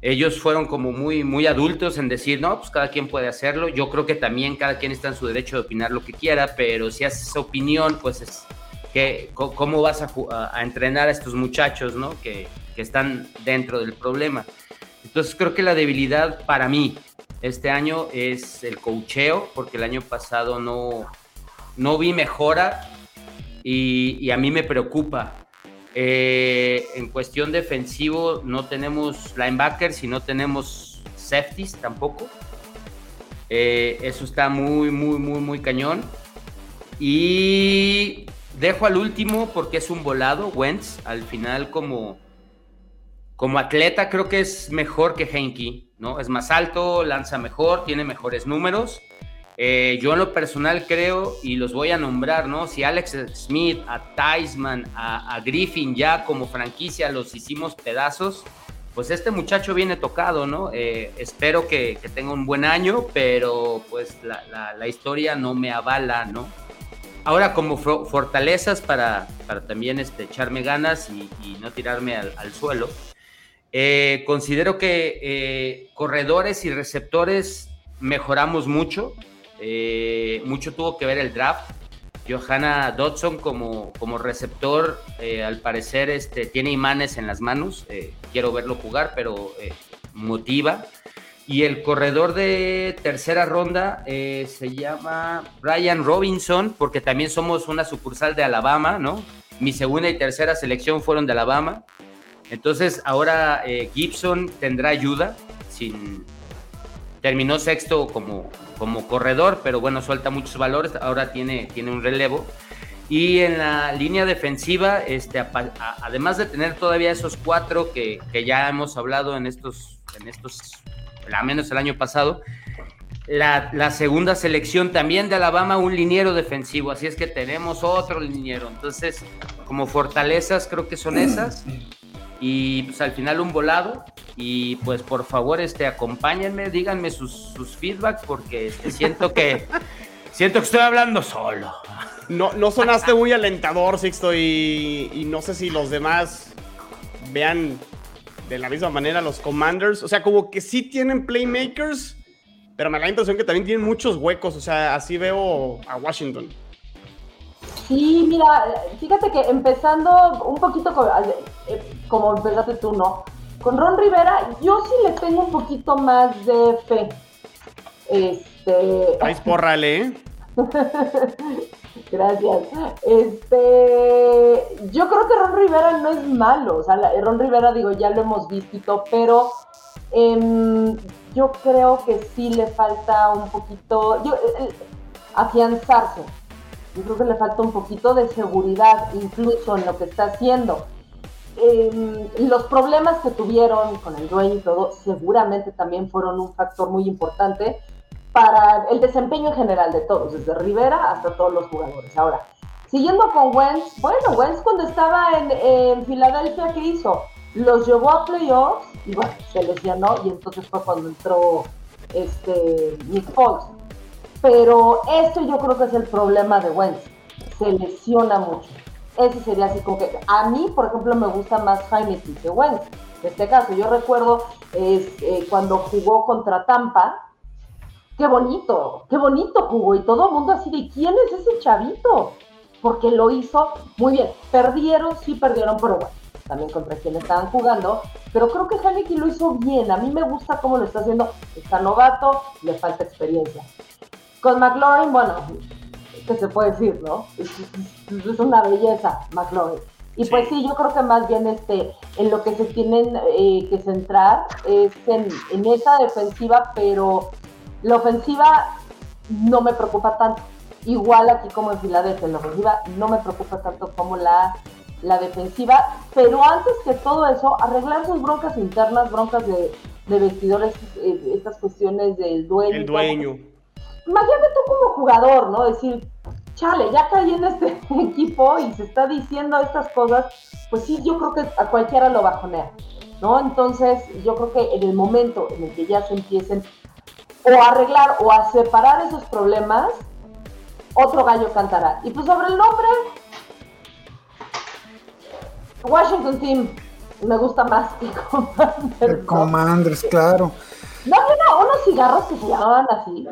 ellos fueron como muy, muy adultos en decir, no, pues cada quien puede hacerlo. Yo creo que también cada quien está en su derecho de opinar lo que quiera, pero si haces esa opinión, pues es que, ¿cómo vas a, entrenar a estos muchachos, ¿no? Que, que, están dentro del problema. Entonces creo que la debilidad para mí este año es el cocheo, porque el año pasado no, no vi mejora y, a mí me preocupa eh, en cuestión defensivo no tenemos linebackers y no tenemos safeties tampoco. Eh, eso está muy, muy, muy, muy cañón. Y dejo al último porque es un volado, Wentz, al final como, como atleta creo que es mejor que Henke, ¿no? Es más alto, lanza mejor, tiene mejores números. Eh, yo en lo personal creo, y los voy a nombrar, ¿no? Si Alex Smith, a Theismann, a, Griffin ya como franquicia los hicimos pedazos, pues este muchacho viene tocado, ¿no? Eh, espero que, tenga un buen año, pero pues la, historia no me avala, ¿no? Ahora como fortalezas para, para también este, echarme ganas y, no tirarme al, suelo, eh, considero que corredores y receptores mejoramos mucho. Eh, mucho tuvo que ver el draft. Johanna Dodson como, como receptor, eh, al parecer este, tiene imanes en las manos. Eh, quiero verlo jugar, pero motiva. Y el corredor de tercera ronda se llama Brian Robinson, porque también somos una sucursal de Alabama, ¿no? Mi segunda y tercera selección fueron de Alabama. Entonces ahora Gibson tendrá ayuda, sin, terminó sexto como, como corredor, pero bueno, suelta muchos valores, ahora tiene, tiene un relevo. Y en la línea defensiva, este, además de tener todavía esos cuatro que, ya hemos hablado en estos, en estos, al menos el año pasado, la, segunda selección también de Alabama, un liniero defensivo, así es que tenemos otro liniero. Entonces, como fortalezas, creo que son esas y pues al final un volado y pues por favor este acompáñenme, díganme sus, sus feedbacks porque este, siento que siento que estoy hablando solo. No, no sonaste muy alentador, Sixto, y, y no sé si los demás vean de la misma manera los Commanders. O sea, como que sí tienen playmakers, pero me da la impresión que también tienen muchos huecos. O sea, así veo a Washington. Sí, mira, fíjate que empezando un poquito eh, como empezaste tú, ¿no? Con Ron Rivera, yo sí le tengo un poquito más de fe. Este. Ay, porrale, ¿eh? Gracias. Este, yo creo que Ron Rivera no es malo. O sea, Ron Rivera, digo, ya lo hemos visto, pero em, yo creo que sí le falta un poquito yo, eh, eh, afianzarse yo creo que le falta un poquito de seguridad incluso en lo que está haciendo. Em, los problemas que tuvieron con el dueño y todo seguramente también fueron un factor muy importante para el desempeño en general de todos, desde Rivera hasta todos los jugadores. Ahora, siguiendo con Wentz, bueno, Wentz cuando estaba en, Filadelfia, ¿qué hizo? Los llevó a playoffs y bueno, se lesionó y entonces fue cuando entró este, Nick Foles pero esto yo creo que es el problema de Wentz. Se lesiona mucho. Ese sería así como que a mí, por ejemplo, me gusta más Heineken que Wentz. En este caso, yo recuerdo eh, cuando jugó contra Tampa, qué bonito, qué bonito jugó y todo el mundo así de quién es ese chavito, porque lo hizo muy bien. Perdieron, sí perdieron, pero bueno, también contra quien estaban jugando, pero creo que Heineken lo hizo bien. A mí me gusta cómo lo está haciendo. Está novato, le falta experiencia. Con McLaurin, bueno, ¿qué se puede decir, no? Es, una belleza, McLaurin. Y pues sí, yo creo que más bien este, en lo que se tienen eh, que centrar es en, esa defensiva, pero la ofensiva no me preocupa tanto. Igual aquí como en Filadelfia, la ofensiva no me preocupa tanto como la, la defensiva, pero antes que todo eso, arreglar sus broncas internas, broncas de, vestidores, eh, estas cuestiones del dueño. El dueño imagínate tú como jugador, ¿no? Decir, chale, ya caí en este equipo y se está diciendo estas cosas, pues sí, yo creo que a cualquiera lo bajonea, ¿no? Entonces, yo creo que en el momento en el que ya se empiecen o a arreglar o a separar esos problemas, otro gallo cantará. Y pues sobre el nombre, Washington Team me gusta más que Commanders. Commanders, claro. ¿No había unos cigarros que se llamaban así?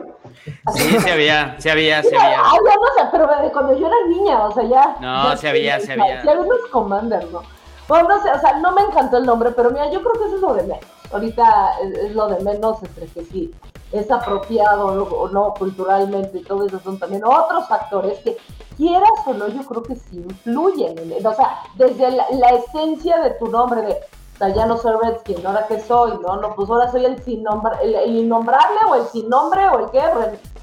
Sí, se había, se había, se había. Ay, ya no sé, pero cuando yo era niña, o sea, ya. No, se había, se había. Se había unos Commanders, ¿no? Bueno, no sé, o sea, no me encantó el nombre, pero mira, yo creo que eso es lo de menos. Ahorita es, lo de menos entre que sí es apropiado o no culturalmente y todo eso son también otros factores que quieras o no, yo creo que sí influyen. o sea, desde la, la esencia de tu nombre, de o sea, ya no soy Redskin, ¿ahora qué soy? No, no, pues ahora soy el sin nombre, el, innombrable o el sin nombre o el qué,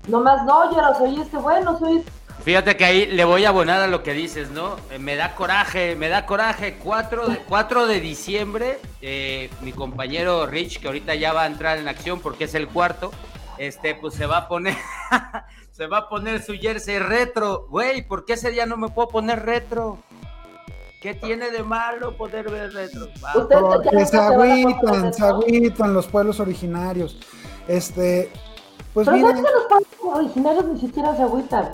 no más no, yo no soy este bueno, soy Fíjate que ahí le voy a abonar a lo que dices, ¿no? Eh, me da coraje, me da coraje. 4 de, 4 de diciembre, eh, mi compañero Rich, que ahorita ya va a entrar en acción porque es el cuarto, este, pues se va a poner, se va a poner su jersey retro. Güey, ¿por qué ese día no me puedo poner retro? ¿Qué tiene de malo poder ver retro? Porque se agüitan, se agüitan los pueblos originarios. Este, pues Pero mira, sabes que los pueblos originarios ni siquiera se agüitan.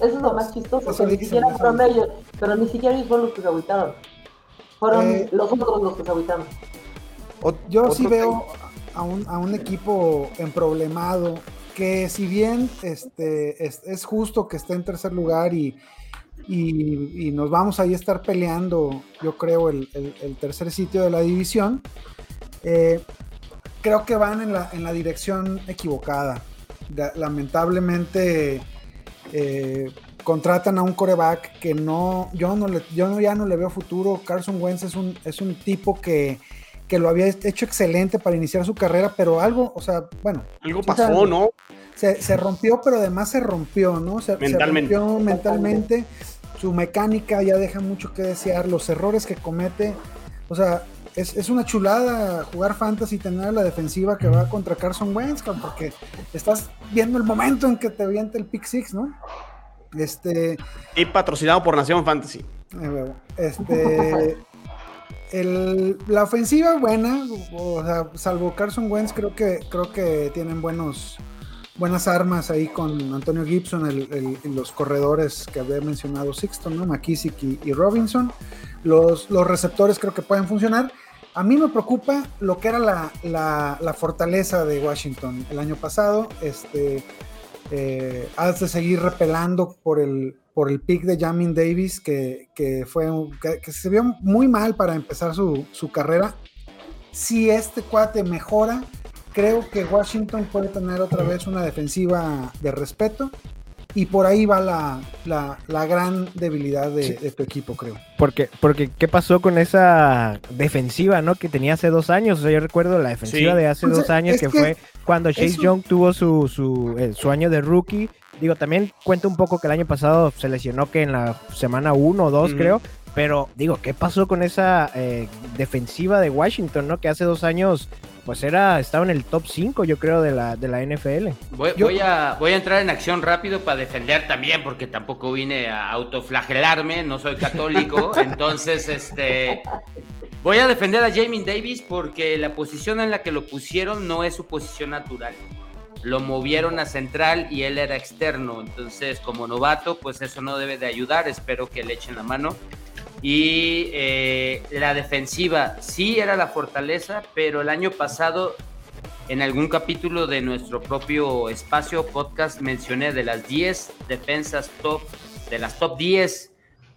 Eso es lo más chistoso, que ni siquiera fueron ellos, pero ni siquiera ellos fueron los que se agüitaron. Fueron Eh, los otros los que se agüitaron. Yo otro sí veo a un, a un equipo emproblemado que si bien este, es, es justo que esté en tercer lugar y, y- y nos vamos ahí a estar peleando, yo creo, el, el- el tercer sitio de la división, eh, creo que van en la, en la dirección equivocada. Da- lamentablemente eh, contratan a un coreback que no, yo no le, yo no, ya no le veo futuro. Carson Wentz es un, es un tipo que, que lo había hecho excelente para iniciar su carrera, pero algo, o sea, bueno, Algo pasó. ¿no? se, se rompió, pero además se rompió, ¿no? Se, se Mentalmente. rompió mentalmente. Su mecánica ya deja mucho que desear. Los errores que comete, o sea, es, es una chulada jugar fantasy y tener a la defensiva que va contra Carson Wentz, porque estás viendo el momento en que te avienta el pick six, ¿no? Este, Y patrocinado por Nación Fantasy. Huevo. Este. el- la ofensiva buena, o sea, salvo Carson Wentz, creo que, creo que tienen buenos, buenas armas ahí con Antonio Gibson, y los corredores que había mencionado Sixton, ¿no? McKissick y, Robinson. Los, los receptores creo que pueden funcionar. A mí me preocupa lo que era la, la- fortaleza de Washington el año pasado. Este, eh, seguir repelando por el, por el pick de Jamin Davis, que, que fue que, que se vio muy mal para empezar su, su carrera. Si este cuate mejora, creo que Washington puede tener otra vez una defensiva de respeto. Y por ahí va la, la- la gran debilidad de, de tu equipo, creo. Porque, porque, ¿qué pasó con esa defensiva, no? Que tenía hace dos años. O sea, yo recuerdo la defensiva Sí. de hace dos años, que, que fue cuando Chase Young tuvo su, su, eh, su año de rookie. Digo, también cuenta un poco que el año pasado se lesionó que en la semana uno o dos, Ujú. creo. Pero, digo, ¿qué pasó con esa eh, defensiva de Washington, no? Que hace dos años, pues era, estaba en el top 5, yo creo, de la, de la NFL. Voy, Yo- voy a, voy a entrar en acción rápido para defender también, porque tampoco vine a autoflagelarme, no soy católico. entonces, este. Voy a defender a Jamie Davis porque la posición en la que lo pusieron no es su posición natural. Lo movieron a central y él era externo. Entonces, como novato, pues eso no debe de ayudar. Espero que le echen la mano. Y eh, la defensiva sí era la fortaleza, pero el año pasado en algún capítulo de nuestro propio espacio podcast mencioné de las 10 defensas top, de las top 10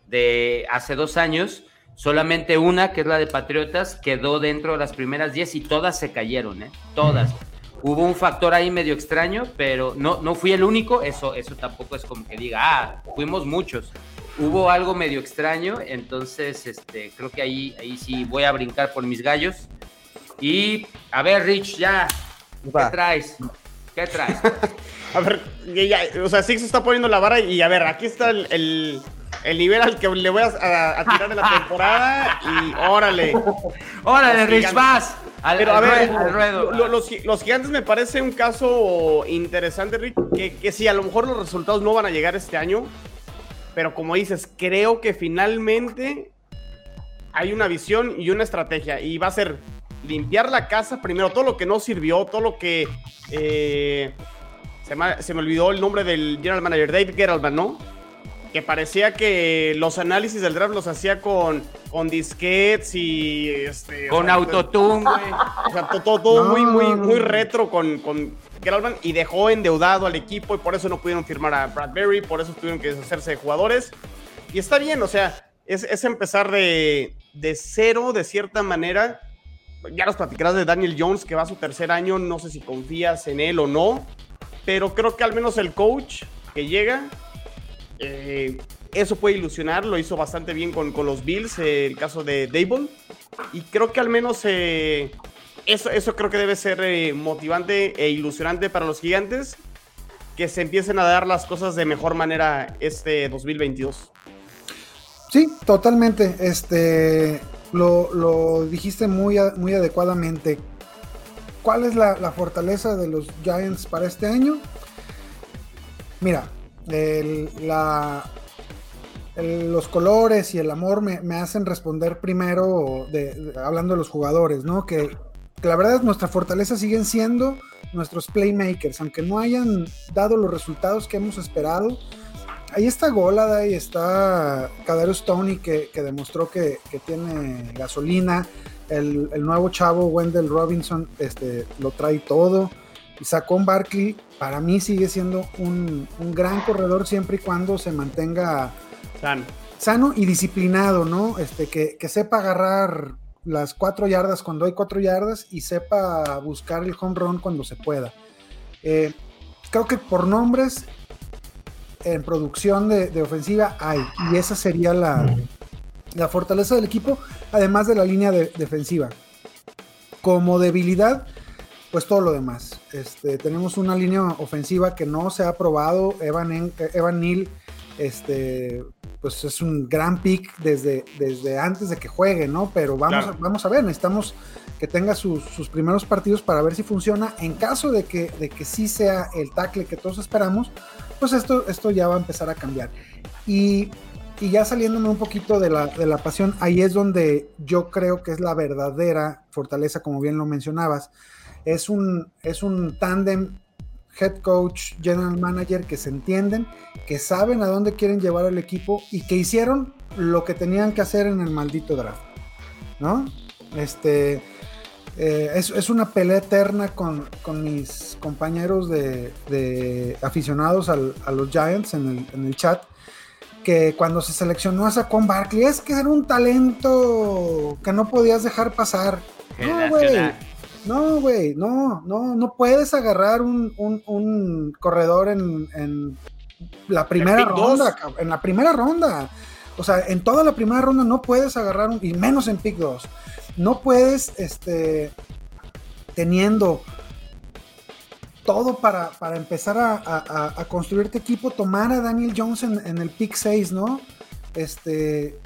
de hace dos años, solamente una, que es la de Patriotas, quedó dentro de las primeras 10 y todas se cayeron, ¿eh? Todas. Hubo un factor ahí medio extraño, pero no, no fui el único, eso, eso tampoco es como que diga, ah, fuimos muchos. Hubo algo medio extraño, entonces este, creo que ahí, ahí sí voy a brincar por mis gallos. Y a ver, Rich, ya, ¿qué traes? ¿Qué traes? A ver, ya- ya, o sea, Six está poniendo la vara y a ver, aquí está el, el- el nivel al que le voy a, a- a tirar de la temporada y órale. Órale, Rich, vas. Al, Pero a al ver, ruedo. lo- los, los gigantes me parece un caso interesante, Rick, que, que sí, a lo mejor los resultados no van a llegar este año, pero como dices, creo que finalmente hay una visión y una estrategia y va a ser limpiar la casa primero, todo lo que no sirvió, todo lo que... eh, se, me, se me olvidó el nombre del general manager, David Geraldman, ¿no? Que parecía que los análisis del draft los hacía con, con disquets y... Este, o Con sea, autotune, güey. o sea, to- todo, todo No, muy, muy, no, no. muy retro con, con Geraldman y dejó endeudado al equipo y por eso no pudieron firmar a Bradbury, por eso tuvieron que deshacerse de jugadores. Y está bien, o sea, es, empezar de, cero de cierta manera. Ya nos platicarás de Daniel Jones, que va a su tercer año, no sé si confías en él o no, pero creo que al menos el coach que llega, eh, eso puede ilusionar, lo hizo bastante bien con, con los Bills, eh, el caso de Dable, y creo que al menos eh, eso, eso creo que debe ser eh, motivante e ilusionante para los gigantes. que se empiecen a dar las cosas de mejor manera este 2022. Sí, totalmente. Este, lo, lo dijiste muy, muy adecuadamente. ¿Cuál es la, la, fortaleza de los Giants para este año? Mira, el, la, los colores y el amor me, me hacen responder primero de, hablando de los jugadores, ¿no? Que, la verdad nuestra fortaleza siguen siendo nuestros playmakers, aunque no hayan dado los resultados que hemos esperado. Ahí está Golada, ahí está Kadarius Tony que, que demostró que, que, tiene gasolina. El, el, nuevo chavo Wendell Robinson este, lo trae todo. Y Saquon Barkley para mí sigue siendo un, un, gran corredor siempre y cuando se mantenga sano, sano y disciplinado, ¿no? Este, que, que sepa agarrar las cuatro yardas cuando hay cuatro yardas y sepa buscar el home run cuando se pueda. Eh, creo que por nombres en producción de, ofensiva hay, y esa sería la, la, fortaleza del equipo, además de la línea de, defensiva. Como debilidad, pues todo lo demás. Este, tenemos una línea ofensiva que no se ha probado. Evan, Evan Neal este, pues es un gran pick desde, desde antes de que juegue, ¿no? Pero vamos, claro. a, vamos a ver, necesitamos que tenga sus, sus, primeros partidos para ver si funciona. En caso de que, de que sí sea el tackle que todos esperamos, pues esto, esto ya va a empezar a cambiar. Y, y ya saliéndome un poquito de la, de la pasión, ahí es donde yo creo que es la verdadera fortaleza, como bien lo mencionabas. Es un, es un tándem head coach, general manager que se entienden, que saben a dónde quieren llevar al equipo y que hicieron lo que tenían que hacer en el maldito draft, ¿no? Este eh, es, es, una pelea eterna con, con mis compañeros de, de aficionados al, a los Giants en el, en el, chat. Que cuando se seleccionó a Saquon Barkley es que era un talento que no podías dejar pasar. No, güey no, güey, no, no, no puedes agarrar un, un, un corredor en, en, la primera ronda, en la primera ronda. O sea, en toda la primera ronda no puedes agarrar un, y menos en pick 2. No puedes, este, teniendo todo para, para empezar a, a, a, construirte equipo, tomar a Daniel Jones en, en el pick 6, ¿no? Este,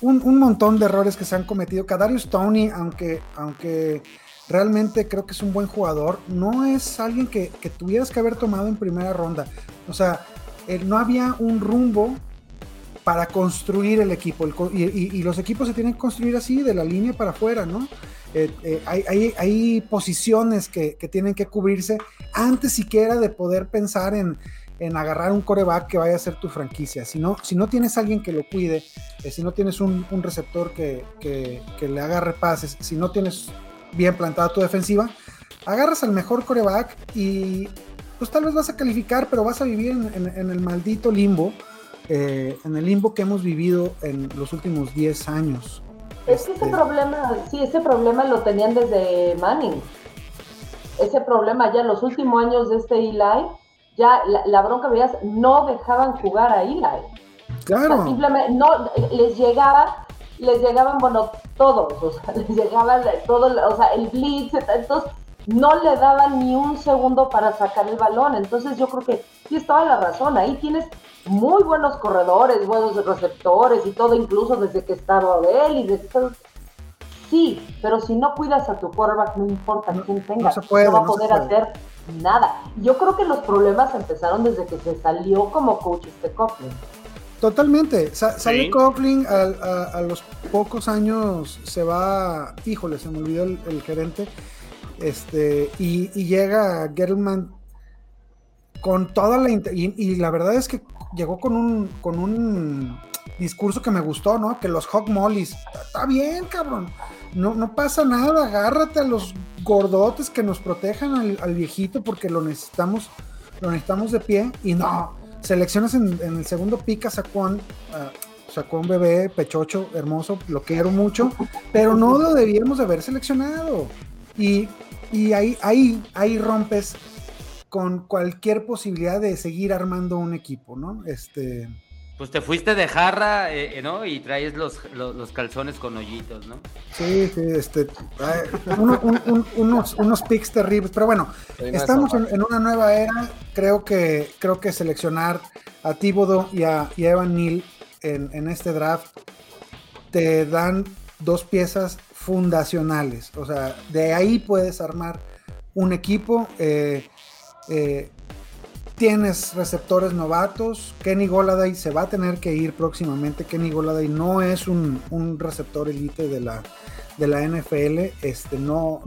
un, un, montón de errores que se han cometido. Kadarius Tony, aunque, aunque realmente creo que es un buen jugador, no es alguien que, tuvieras que haber tomado en primera ronda. O sea, eh, no había un rumbo para construir el equipo. Y, los equipos se tienen que construir así, de la línea para afuera, ¿no? Eh, eh, hay, hay, hay, posiciones que, que, tienen que cubrirse antes siquiera de poder pensar en, en agarrar un coreback que vaya a ser tu franquicia. Si no, si no tienes alguien que lo cuide, eh, si no tienes un, un receptor que, que, que, le haga repases, si no tienes bien plantada tu defensiva, agarras al mejor coreback y pues tal vez vas a calificar, pero vas a vivir en, en, en el maldito limbo, eh, en el limbo que hemos vivido en los últimos 10 años. Es que ese este problema, sí, ese problema lo tenían desde Manning. Ese problema ya en los últimos años de este Eli ya la, la, bronca veías, no dejaban jugar a Eli. Claro. O sea, simplemente no les llegaba, les llegaban, bueno, todos, o sea, les llegaba todo, o sea, el blitz, entonces no le daban ni un segundo para sacar el balón. Entonces yo creo que sí estaba la razón. Ahí tienes muy buenos corredores, buenos receptores y todo, incluso desde que estaba él y desde que Sí, pero si no cuidas a tu quarterback, no importa no, quién tenga, no, puede, no va a poder hacer nada. Yo creo que los problemas empezaron desde que se salió como coach este Coughlin. Totalmente. Sa sale sí. Coughlin, a, a, a, los pocos años se va, híjole, se me olvidó el, el gerente, este, y, y llega Gettleman con toda la... Y, y, la verdad es que llegó con un, con un discurso que me gustó, ¿no? Que los Hog Mollies, está bien, cabrón. No, no pasa nada, agárrate a los gordotes que nos protejan al, viejito porque lo necesitamos, lo necesitamos de pie. Y no, seleccionas en, el segundo pick a Saquon, uh, Saquon bebé, pechocho, hermoso, lo quiero mucho, pero no lo debíamos de haber seleccionado. Y, y ahí, ahí, ahí rompes con cualquier posibilidad de seguir armando un equipo, ¿no? Este, Pues te fuiste de jarra, eh, eh, ¿no? Y traes los, los, los calzones con hoyitos, ¿no? Sí, sí, este, ay, uno- un- un- unos, unos picks terribles, pero bueno, estamos en, una nueva era. Creo que, creo que seleccionar a Thibodeau y a, y a Evan Neal en, en este draft te dan dos piezas fundacionales. O sea, de ahí puedes armar un equipo. eh, eh, tienes receptores novatos. Kenny Goladay se va a tener que ir próximamente. Kenny Goladay no es un, un receptor elite de la, de la NFL. Este, no,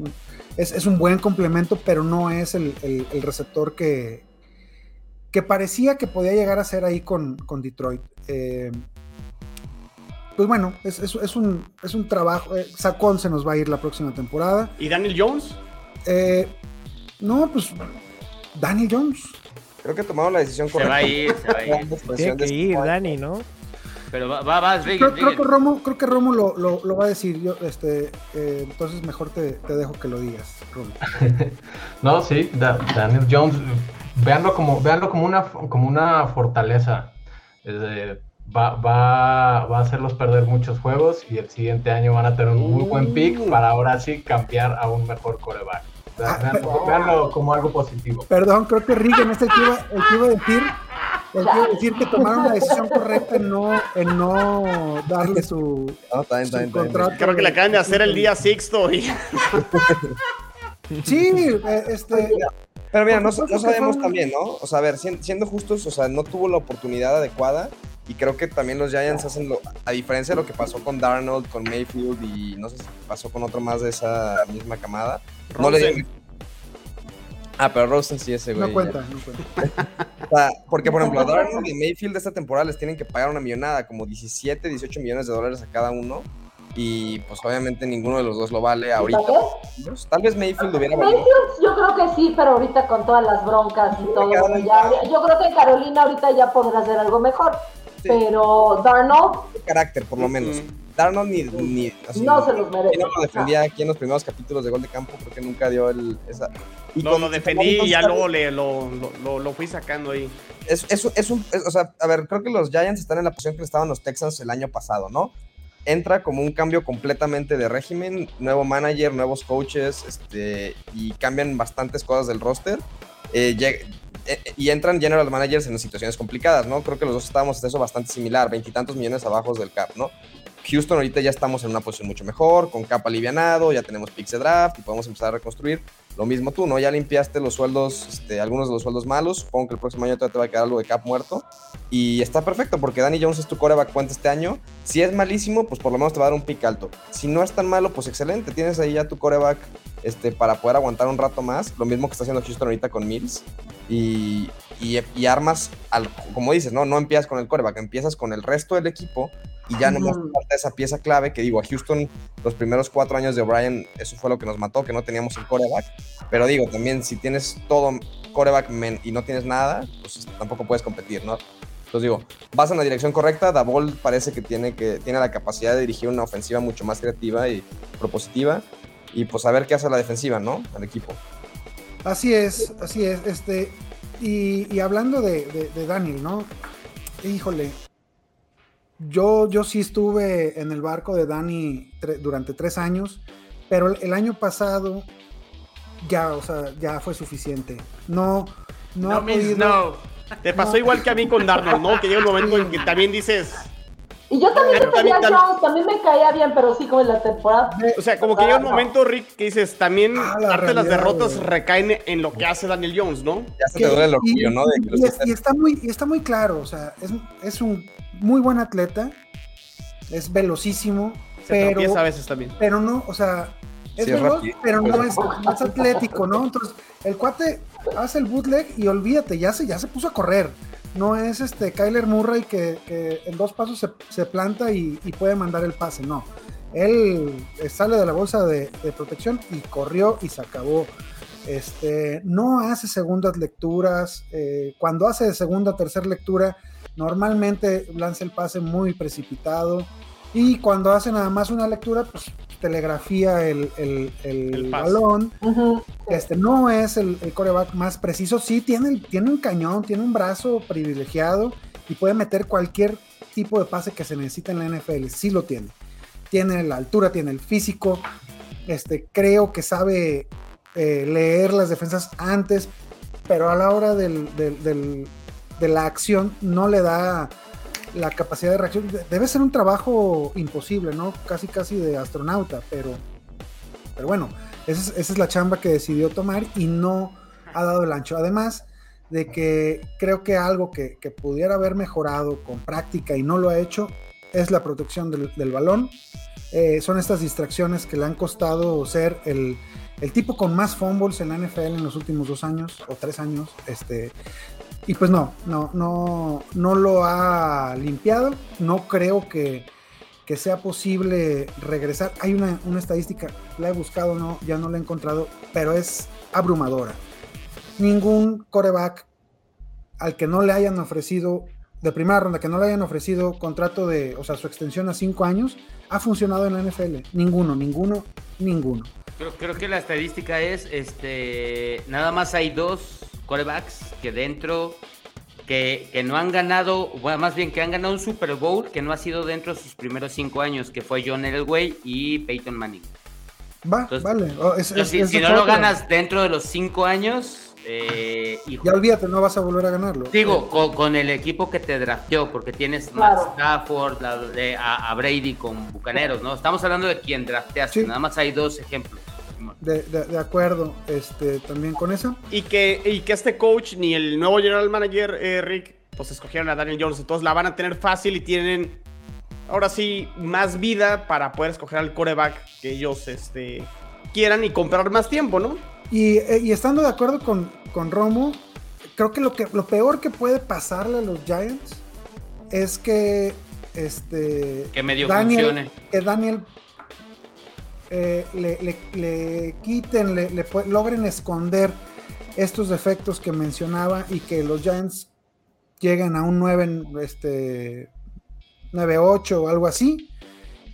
es, es un buen complemento, pero no es el, el- el receptor que, que parecía que podía llegar a ser ahí con, con Detroit. Eh, pues bueno, es, es- es un, es un trabajo. eh, Sacón se nos va a ir la próxima temporada. ¿Y Daniel Jones? Eh, no, pues Daniel Jones. Creo que tomaron la decisión Se correcta. va a ir, se va a ir. Tiene que ir, Dani, ¿no? Pero va, va, va, Rigen, Creo, que Romo, creo que Romo lo, lo- lo va a decir. Yo, este, eh, entonces mejor te, te dejo que lo digas, Romo. No, sí, Da- Daniel Jones, véanlo como, véanlo como una como una fortaleza. Eh, va, va, va a hacerlos perder muchos juegos y el siguiente año van a tener un muy buen pick para ahora sí cambiar a un mejor coreback. O sea, Ah, como algo positivo. Perdón, creo que Regan es el que iba, el que iba a decir. El que iba a decir que tomaron la decisión correcta en no, en no darle su, su contrato. Creo que le acaban de hacer el día sexto. Y... Sí, este, Pero mira, no, no sabemos también, ¿no? O sea, a ver, sien- siendo justos, o sea, no tuvo la oportunidad adecuada y creo que también los Giants hacen lo, a diferencia de lo que pasó con Darnold, con Mayfield y no sé si pasó con otro más de esa misma camada. No le Rosen. dieron- Ah, pero Rosen sí ese, güey. no cuenta, no cuenta. O sea, porque, por ejemplo, a Darnold y Mayfield de esta temporada les tienen que pagar una millonada, como 17, 18 millones de dólares a cada uno. Y pues obviamente ninguno de los dos lo vale ahorita. ¿Sabes? Tal vez Mayfield hubiera valido. Mayfield, yo creo que sí, pero ahorita con todas las broncas y todo, cada bueno, ya, yo creo que Carolina ahorita ya podrá hacer algo mejor. Pero Darnold carácter, por lo menos. Ujú. Darnold ni, ni así, no se los merece. ¿Quién no lo defendía aquí en los primeros capítulos de Gol de Campo? Creo que nunca dio el, esa. Y Lo, con- lo defendí y ya luego le, lo, lo, lo- lo fui sacando ahí. Es, es, es un. es- o sea, a ver, creo que los Giants están en la posición que estaban los Texans el año pasado, ¿no? Entra como un cambio completamente de régimen, nuevo manager, nuevos coaches, este, y cambian bastantes cosas del roster. Eh, lleg- eh, y entran general managers en situaciones complicadas, ¿no? Creo que los dos estábamos en eso bastante similar, veintitantos millones abajo del cap, ¿no? Houston ahorita ya estamos en una posición mucho mejor, con cap alivianado, ya tenemos picks de draft y podemos empezar a reconstruir. Lo mismo tú, ¿no? Ya limpiaste los sueldos, este, algunos de los sueldos malos. Supongo que el próximo año te va a quedar algo de cap muerto. Y está perfecto porque Danny Jones es tu coreback cuenta este año. Si es malísimo, pues por lo menos te va a dar un pick alto. Si no es tan malo, pues excelente. Tienes ahí ya tu coreback este, para poder aguantar un rato más. Lo mismo que está haciendo Houston ahorita con Mills. Y, y, y armas, al, como dices, ¿no? No empiezas con el coreback, empiezas con el resto del equipo. Y ya no Ujú. falta esa pieza clave que digo, a Houston los primeros cuatro años de O'Brien, eso fue lo que nos mató, que no teníamos el coreback. Pero digo, también si tienes todo coreback men y no tienes nada, pues tampoco puedes competir, ¿no? Entonces digo, vas en la dirección correcta, Davol parece que tiene, que tiene la capacidad de dirigir una ofensiva mucho más creativa y propositiva. Y pues a ver qué hace la defensiva, ¿no? Al equipo. Así es, así es. Este, y, y hablando de, de- de Daniel, ¿no? Híjole. Yo, yo sí estuve en el barco de Dani tre- durante tres años, pero el, el año pasado ya, o sea, ya fue suficiente. No, no, No, ha podido- no. Te pasó No. igual que a mí con Darnold, ¿no? Que llega un momento en que también dices, Y yo también Pero quería también- Jones, también me caía bien, pero sí como en la temporada. o sea, como que llega un momento, Rick, que dices, también Ah, la parte de las derrotas güey. recaen en lo que hace Daniel Jones, ¿no? Ya se que- te duele el y- orgullo, ¿no? De que y, estés es- y está muy, y está muy claro, o sea, es, es un muy buen atleta, es velocísimo, Se pero, a veces también. pero no, o sea, es Sí, veloz, pero no es, no es atlético, ¿no? Entonces, el cuate hace el bootleg y olvídate, ya se, ya se puso a correr. No es este Kyler Murray que, en dos pasos se, planta y, puede mandar el pase, no. Él eh, sale de la bolsa de, protección y corrió y se acabó. Este, no hace segundas lecturas. eh, cuando hace segunda tercera lectura, normalmente lanza el pase muy precipitado. Y cuando hace nada más una lectura, pues telegrafía el, el- el El pase. balón. Este no es el, el coreback más preciso. Sí, tiene, el- tiene un cañón, tiene un brazo privilegiado y puede meter cualquier tipo de pase que se necesita en la NFL. Sí lo tiene. Tiene la altura, tiene el físico. Este, creo que sabe eh, leer las defensas antes, pero a la hora del, del- del- de la acción no le da la capacidad de reacción. De- Debe ser un trabajo imposible, ¿no? Casi, casi de astronauta, pero, pero bueno, esa es, la chamba que decidió tomar y no ha dado el ancho. Además de que creo que algo que, pudiera haber mejorado con práctica y no lo ha hecho es la protección del, del balón. Eh, son estas distracciones que le han costado ser el, el tipo con más fumbles en la NFL en los últimos dos años o tres años. Este, y pues no, no, no, no lo ha limpiado. No creo que, que sea posible regresar. Hay una, estadística, la he buscado, no, ya no la he encontrado, pero es abrumadora. Ningún coreback al que no le hayan ofrecido, de primera ronda, que no le hayan ofrecido contrato de, o sea, su extensión a cinco años, ha funcionado en la NFL. Ninguno, ninguno, ninguno. Creo, creo que la estadística es, este, nada más hay dos quarterbacks que dentro, que, que no han ganado, bueno, más bien que han ganado un Super Bowl que no ha sido dentro de sus primeros cinco años, que fue John Elway y Peyton Manning. Va, Entonces- vale. Oh, es- Entonces, es- si, es si de no lo ganas dentro de los cinco años, eh, hijo, Ya olvídate, no vas a volver a ganarlo. Digo, con, con el equipo que te drafteó, porque tienes Claro. Matt Stafford, la de- a, a Brady con Bucaneros, ¿no? Estamos hablando de quien drafteaste, Sí. nada más hay dos ejemplos. De, de- de acuerdo, este, también con eso. Y que, y que este coach ni el nuevo general manager, eh, Rick, pues escogieron a Daniel Jones. Entonces la van a tener fácil y tienen ahora sí más vida para poder escoger al coreback que ellos este, quieran y comprar más tiempo, ¿no? Y, eh, y estando de acuerdo con, con Romo, creo que lo, que lo peor que puede pasarle a los Giants es que este Que medio Daniel, funcione. que Daniel eh, le, le- le quiten, le, le logren esconder estos defectos que mencionaba y que los Giants lleguen a un 9, en, este 9-8 o algo así.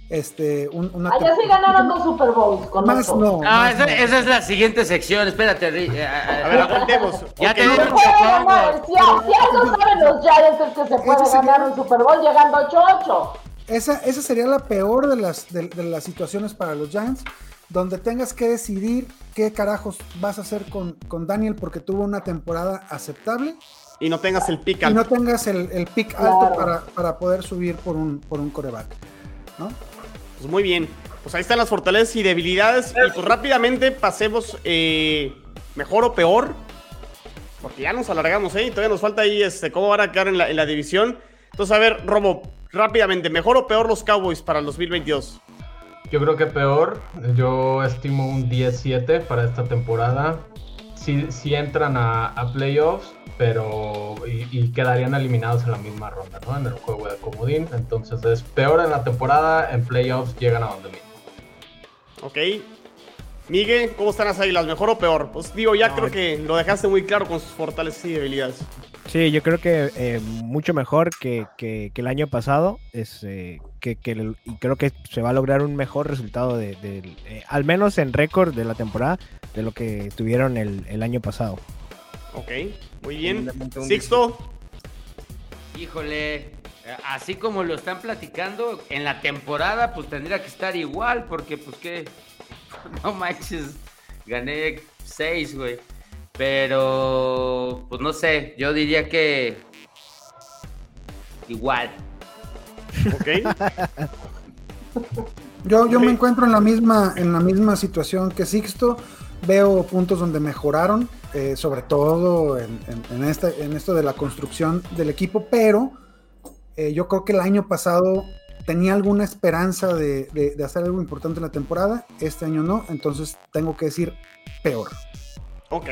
Este, un- una Allá sí ganaron dos Super Bowls con Más eso. no. Ah, más esa, no. esa es la siguiente sección, espérate, Rick. eh, A ver, aguantemos. Ya no, Se ganar, si, si algo saben los Giants es que se puede ganar un Super Bowl llegando 8-8. Esa, esa sería la peor de las, de, de las situaciones para los Giants, donde tengas que decidir qué carajos vas a hacer con, con Daniel porque tuvo una temporada aceptable Y no tengas el pick y al no tengas el, el pick Claro. alto para, para poder subir por un, por un coreback. ¿no? Pues muy bien. Pues ahí están las fortalezas y debilidades. Y pues rápidamente pasemos eh, mejor o peor. Porque ya nos alargamos, ¿eh? Y todavía nos falta ahí este, cómo van a quedar en la, en la división. Entonces, a ver, Robo, rápidamente, ¿mejor o peor los Cowboys para el 2022? Yo creo que peor. Yo estimo un 10-7 para esta temporada. Sí, sí entran a, a playoffs, pero. Y, y quedarían eliminados en la misma ronda, ¿no? En el juego de Comodín. Entonces es peor en la temporada. En playoffs llegan a donde mismo. ¿Ok? Miguel, ¿cómo están las águilas? ¿Mejor o peor? Pues digo, ya No, creo que lo dejaste muy claro con sus fortalezas y debilidades. Sí, yo creo que eh, mucho mejor que, que- que el año pasado. Es, eh, que, que el- y creo que se va a lograr un mejor resultado, de, eh, al menos en récord de la temporada, de lo que tuvieron el, el año pasado. Ok, muy bien. Sixto, Híjole, así como lo están platicando, en la temporada pues tendría que estar igual, porque pues que, no manches, gané 6, güey. Pero, pues no sé, yo diría que igual. ok. Yo, yo me encuentro en la misma, en la misma situación que Sixto. Veo puntos donde mejoraron, eh, sobre todo en, en- en esta- en esto de la construcción del equipo, pero eh, yo creo que el año pasado tenía alguna esperanza de, de- de hacer algo importante en la temporada. Este año no, entonces tengo que decir peor. Ok,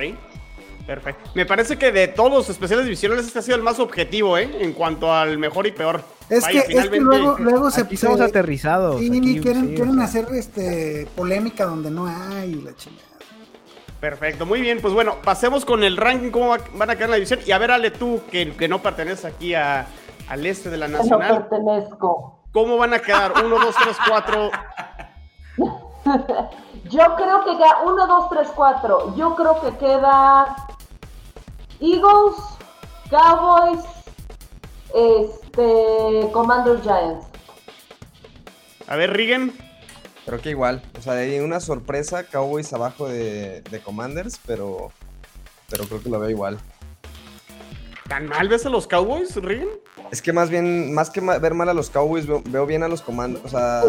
perfecto. Me parece que de todos los especiales divisionales este ha sido el más objetivo, ¿eh? En cuanto al mejor y peor. Es, Vaya, que, es que luego, luego se, Aquí estamos se- aterrizados. sí, aquí, quieren, sí, quieren o sea. hacer este polémica donde no hay la chingada. Perfecto, muy bien. Pues bueno, pasemos con el ranking, cómo va- van a quedar en la división. Y a ver, Ale, tú, que, que no perteneces aquí a- al este de la No Nacional, pertenezco. ¿Cómo van a quedar? 1, 2, 3, 4. Yo creo que queda 1, 2, 3, 4. Yo creo que queda Eagles, Cowboys, Este, Commanders Giants. A ver, Rigen. Creo que igual. O sea, hay una sorpresa, Cowboys abajo de, de Commanders, pero, pero creo que lo veo igual. ¿Tan mal ves a los Cowboys, Rigen? Es que más bien, más que ver mal a los Cowboys, veo, bien a los Commanders. O sea,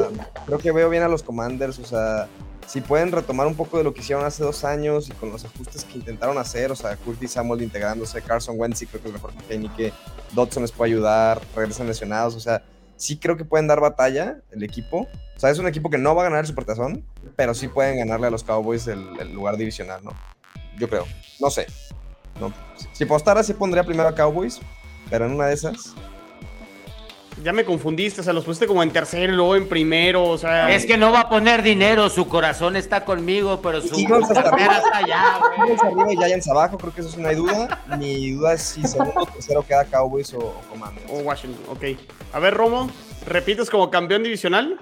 creo que veo bien a los Commanders. O sea, si pueden retomar un poco de lo que hicieron hace dos años y con los ajustes que intentaron hacer, o sea, Curtis Samuel integrándose, Carson Wentz creo que es mejor que que Dodson les puede ayudar, regresan lesionados, o sea, sí creo que pueden dar batalla el equipo. O sea, es un equipo que no va a ganar el Supertazón, pero sí pueden ganarle a los Cowboys el, el lugar divisional, ¿no? Yo creo. No sé. Si, apostara, sí pondría primero a Cowboys, pero en una de esas... Ya me confundiste, o sea, los pusiste como en tercero luego en primero, o sea. Es que no va a poner dinero, su corazón está conmigo, pero su Eagles hasta cartera está allá, güey. Eagles arriba y Giants abajo, creo que eso no hay duda. Mi duda es si segundo o tercero queda Cowboys o, o Commanders. O Washington, ok. A ver, Romo, ¿repites como campeón divisional?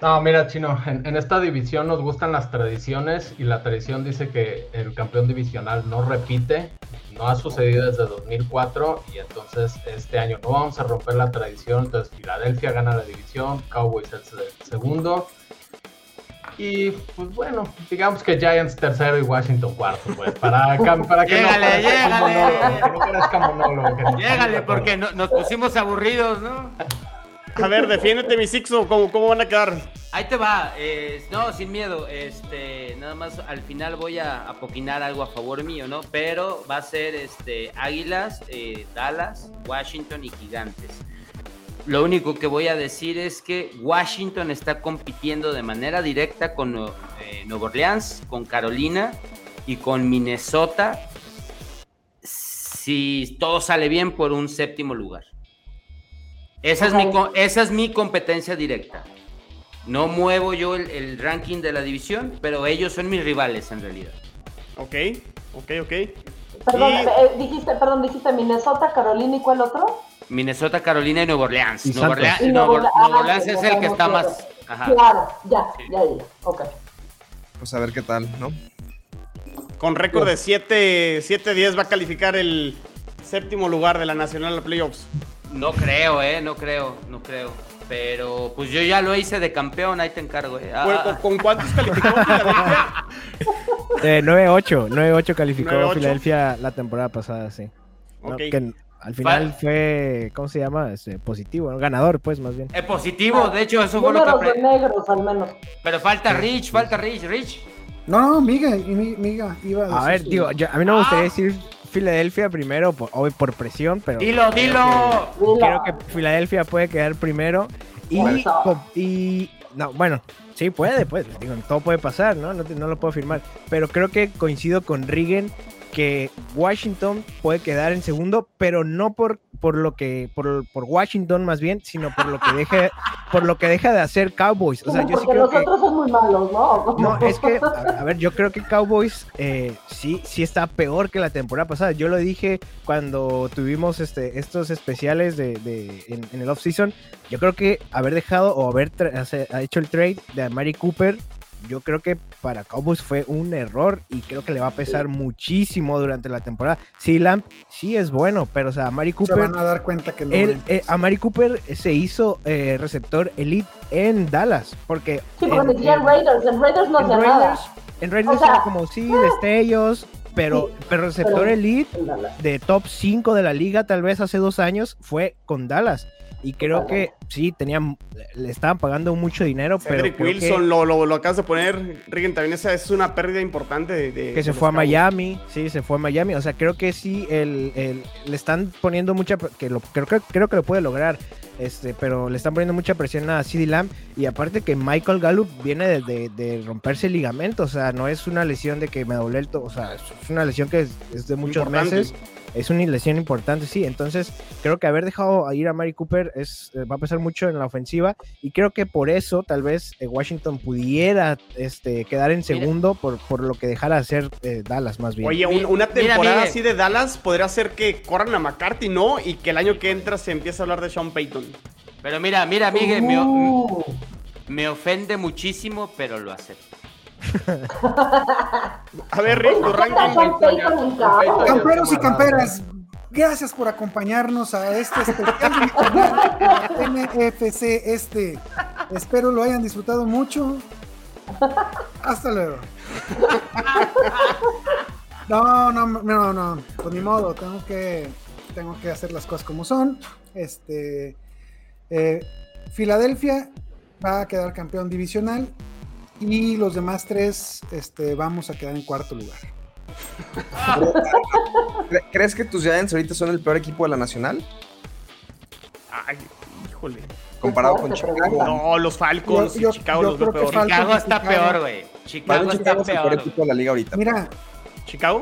No, mira, Chino, en, en esta división nos gustan las tradiciones y la tradición dice que el campeón divisional no repite, no ha sucedido desde 2004 y entonces este año no vamos a romper la tradición, entonces Filadelfia gana la división, Cowboys es el segundo. Y pues bueno, digamos que Giants tercero y Washington cuarto, pues, para, para que, no parezca monólogo, que no parezca monólogo, que no- Llégale, porque no- nos pusimos aburridos, ¿no? A ver, defiéndete, mi Sixo, ¿cómo, cómo van a quedar? Ahí te va, eh, no, sin miedo, este, nada más al final voy a apoquinar algo a favor mío, ¿no? Pero va a ser este, Águilas, eh, Dallas, Washington y Gigantes. Lo único que voy a decir es que Washington está compitiendo de manera directa con eh, Nueva Orleans, con Carolina y con Minnesota, si todo sale bien por un séptimo lugar. Esa, es, mi, esa es mi competencia directa. No muevo yo el, el ranking de la división, pero ellos son mis rivales en realidad. Ok, ok, ok. Perdón, Y- eh, dijiste, perdón, dijiste Minnesota, Carolina y cuál otro? Minnesota, Carolina y Nueva Orleans. Y Nueva Santos. Orleans, Y Nueva, Nueva- Nueva ah, Orleans es el que está más... Ajá. Claro, ya, Sí. ya, ya, ok. Pues a ver qué tal, ¿no? Con récord de 7 7-10 va a calificar el séptimo lugar de la Nacional Playoffs. No creo, eh, no creo, no creo. Pero pues yo ya lo hice de campeón, ahí te encargo, eh. Ah, ¿Con, ah, con- cuántos calificó Filadelfia? Eh, 9-8, 9-8 calificó 9-8. Filadelfia la temporada pasada, sí. ¿no? Ok. Que al final Fal- fue, ¿cómo se llama? Este, positivo, ¿no? ganador, pues, más bien. eh, positivo, de hecho, eso fue lo que de aprendí. negros al menos. Pero falta Rich, falta Rich, Rich. No, no, Miga, Miga iba A decir ver, digo, yo- a mí no me gustaría decir Filadelfia primero, por, hoy por presión, pero Dilo, dilo. Creo que Filadelfia puede quedar primero. Y no, bueno, sí puede, pues, digo, todo puede pasar, ¿no? No, te- no lo puedo afirmar. Pero creo que coincido con Rigen que Washington puede quedar en segundo, pero no por, por lo que, por, por Washington más bien, sino por lo que deja, por lo que deja de hacer Cowboys. O sea, yo sí creo los que. otros son muy malos, ¿no? No, es que, a, a ver, yo creo que Cowboys eh, sí, sí está peor que la temporada pasada. Yo lo dije cuando tuvimos este, estos especiales de, de- en, en el off-season. Yo creo que haber dejado o haber tra- hecho el trade de Amari Cooper, yo creo que para Cowboys fue un error y creo que le va a pesar muchísimo durante la temporada. Sí, Lamp sí es bueno, pero o sea, Amari se Cooper van a dar cuenta que no. él, eh, Amari Cooper se hizo eh, receptor elite en Dallas, porque Sí, en- porque en en- Raiders, en Raiders no en hacía Raiders, nada. en Raiders O sea, era como sí, destellos, pero, sí, pero receptor pero- elite de top 5 de la liga, tal vez hace dos años, fue con Dallas. Y creo que sí, tenían, le estaban pagando mucho dinero, pero Cedric creo Wilson, que, lo, lo, lo acabas de poner, Rigen, también esa es una pérdida importante de, de- que se de fue a. Miami, sí, se fue a Miami. O sea, creo que sí, el, el- le están poniendo mucha, que lo, creo, que- creo que lo puede lograr, este, pero le están poniendo mucha presión a CD Lamb. Y aparte que Michael Gallup viene de, de- de romperse el ligamento, o sea, no es una lesión de que me doblé el to- o sea, es una lesión que es, es de muchos Importante. meses. Es una lesión importante, sí. Entonces, creo que haber dejado ir a Mari Cooper es, eh, va a pesar mucho en la ofensiva. Y creo que por eso, tal vez, eh, Washington pudiera este, quedar en segundo por, por lo que dejara hacer eh, Dallas, más bien. Oye, un- una mira, temporada así de Dallas podría ser que corran a McCarthy, ¿no? Y que el año que entra se empiece a hablar de Sean Payton. Pero mira, mira, Miguel, me, Uh, me ofende muchísimo, pero lo acepto. A ver, Rick, tu ¿qué ranking. tal Sean Payton en campo? Camperos y camperas. Gracias por acompañarnos a este especial de NFC Este. Espero lo hayan disfrutado mucho. Hasta luego. No, no, no, no. Pues ni modo, tengo que, tengo que hacer las cosas como son. Este, eh, Filadelfia va a quedar campeón divisional y los demás tres este, vamos a quedar en cuarto lugar. ¿Cre- ¿Crees que tus Giants ahorita son el peor equipo de la nacional? Ay, híjole. Comparado con Chicago. No, los Falcons Yo- Chicago yo los veo creo que peor. Falcons- Chicago está Chicago. peor, güey. Chicago está Chicago es el peor peor. equipo de la liga ahorita. Mira, ¿Chicago?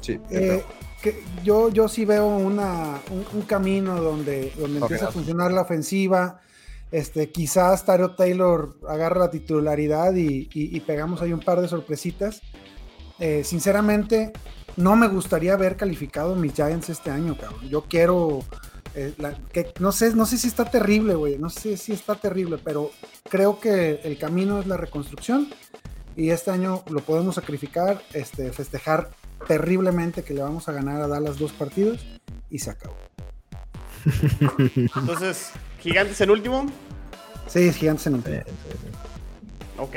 Sí, yo eh, que yo, yo sí veo una, un, un camino donde, donde empieza a funcionar la ofensiva. Este, quizás Tario Taylor agarra la titularidad y, y- pegamos ahí un par de sorpresitas. Eh, sinceramente, no me gustaría ver calificado mis Giants este año, cabrón. Yo quiero. eh, que, no, sé, no sé si está terrible, güey. No sé si está terrible, pero creo que el camino es la reconstrucción. Y este año lo podemos sacrificar, este, festejar terriblemente que le vamos a ganar a Dallas dos partidos y se acabó. Entonces, Gigantes en último. Sí, gigantes en un Ok.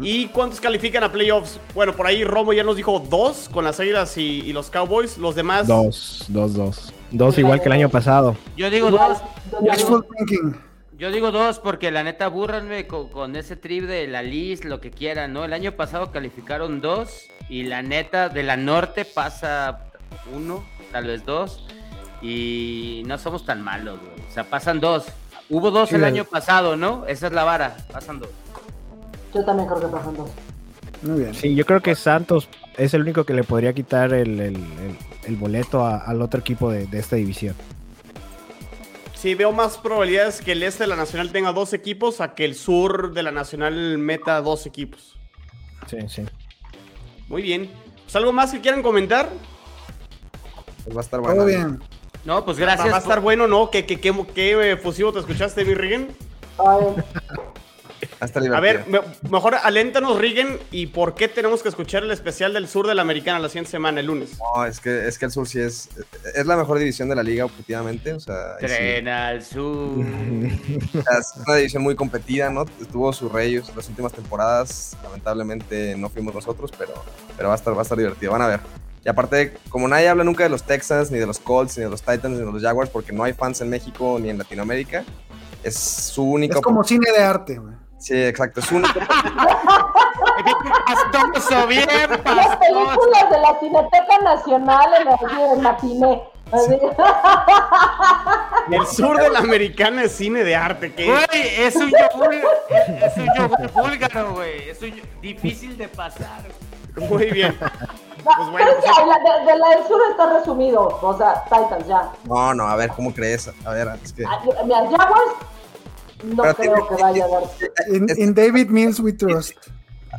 ¿Y cuántos califican a playoffs? Bueno, por ahí Romo ya nos dijo dos con las Águilas y, y los Cowboys. Los demás. Dos, dos, dos. Dos igual que el año pasado. Yo digo dos. Yo digo, yo digo dos porque la neta búrranme con, con ese trip de la list, lo que quieran, ¿no? El año pasado calificaron dos y la neta de la norte pasa uno, tal vez dos. Y no somos tan malos, güey. O sea, pasan dos. Hubo dos Sí, el año pasado, ¿no? Esa es la vara. Pasan dos. Yo también creo que pasan dos. Muy bien. Sí, yo creo que Santos es el único que le podría quitar el, el- el- el boleto a- al otro equipo de, de esta división. Sí, veo más probabilidades que el este de la Nacional tenga dos equipos a que el sur de la Nacional meta dos equipos. Sí, sí. Muy bien. Pues, ¿Algo más que quieran comentar? Pues va a estar bueno. Todo bien. No, pues Va, va gracias. a estar bueno, ¿no? ¿Qué, qué, qué, qué efusivo te escuchaste, mi Rigen? A estar A ver, me- mejor aléntanos, Rigen, y por qué tenemos que escuchar el especial del sur de la Americana la siguiente semana, el lunes. No, es que, es que el sur sí es, es la mejor división de la liga, objetivamente. O sea, sí. Al sur. es una división muy competida, ¿no? Tuvo sus reyes las últimas temporadas. Lamentablemente no fuimos nosotros, pero, pero va, a estar, va a estar divertido. Van a ver. Y aparte, como nadie habla nunca de los Texans, ni de los Colts, ni de los Titans, ni de los Jaguars, porque no hay fans en México ni en Latinoamérica, es su único. Es como cine de arte, güey. Sí, exacto. Es su único. Pastoso, bien, Las pastoso. películas de la Cineteca Nacional en el, matiné. El sur de la Americana es cine de arte, que Güey, es un yogur, es, es un yogur búlgaro, güey. Es un difícil de pasar. muy bien. No, Pues bueno, pues- que la de, de la del sur está resumido. O sea, Titans ya. No, no, a ver, ¿cómo crees? A ver, es que. Ah, Mira, Jaguars no Pero creo que vaya a dar. In, in David Mills we trust.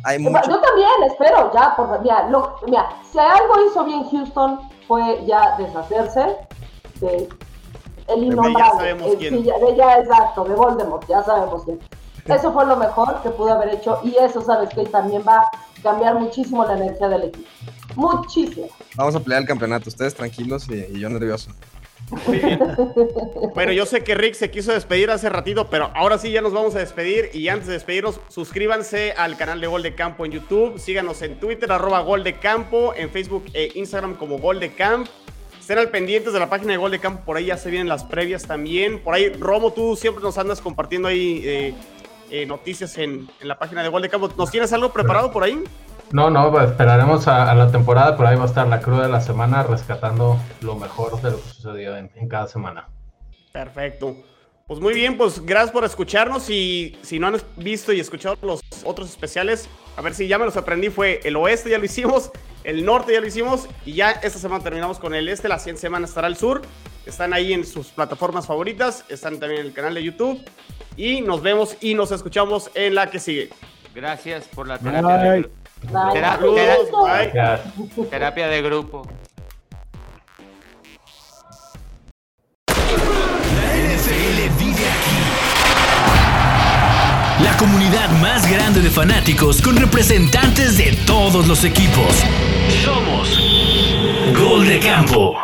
hay Yo mucho. también espero, ya, por, mira, lo- mira, si algo hizo bien Houston fue ya deshacerse de el innombrable. sabemos el- quién. sí, ya, de ya, exacto, de Voldemort, ya sabemos quién. Eso fue lo mejor que pudo haber hecho y eso, ¿sabes que También va a cambiar muchísimo la energía del equipo. Muchísimo. Vamos a pelear el campeonato. Ustedes tranquilos y, y yo nervioso. Muy bien. Bueno, yo sé que Rick se quiso despedir hace ratito, pero ahora sí ya nos vamos a despedir. Y antes de despedirnos, suscríbanse al canal de Gol de Campo en YouTube. Síganos en Twitter, arroba Gol de Campo, en Facebook e Instagram como Gol de Camp. Estén al pendientes de la página de Gol de Campo, por ahí ya se vienen las previas también. Por ahí, Romo, tú siempre nos andas compartiendo ahí eh, eh, noticias en, en la página de Gol de Campo. ¿Nos tienes algo preparado por ahí? No, no, pues, esperaremos a, a la temporada, por ahí va a estar la cruda de la semana rescatando lo mejor de lo que sucedió en, en cada semana. Perfecto. Pues muy bien, pues gracias por escucharnos y si no han visto y escuchado los otros especiales, a ver si ya me los aprendí, fue el oeste ya lo hicimos, el norte ya lo hicimos y ya esta semana terminamos con el este, la siguiente semana estará el sur, están ahí en sus plataformas favoritas, están también en el canal de YouTube y nos vemos y nos escuchamos en la que sigue. Gracias por la terapia Bye. gru- Bye. Terapia de grupo. La NFL vive aquí. La comunidad más grande de fanáticos con representantes de todos los equipos. Somos Gol de Campo.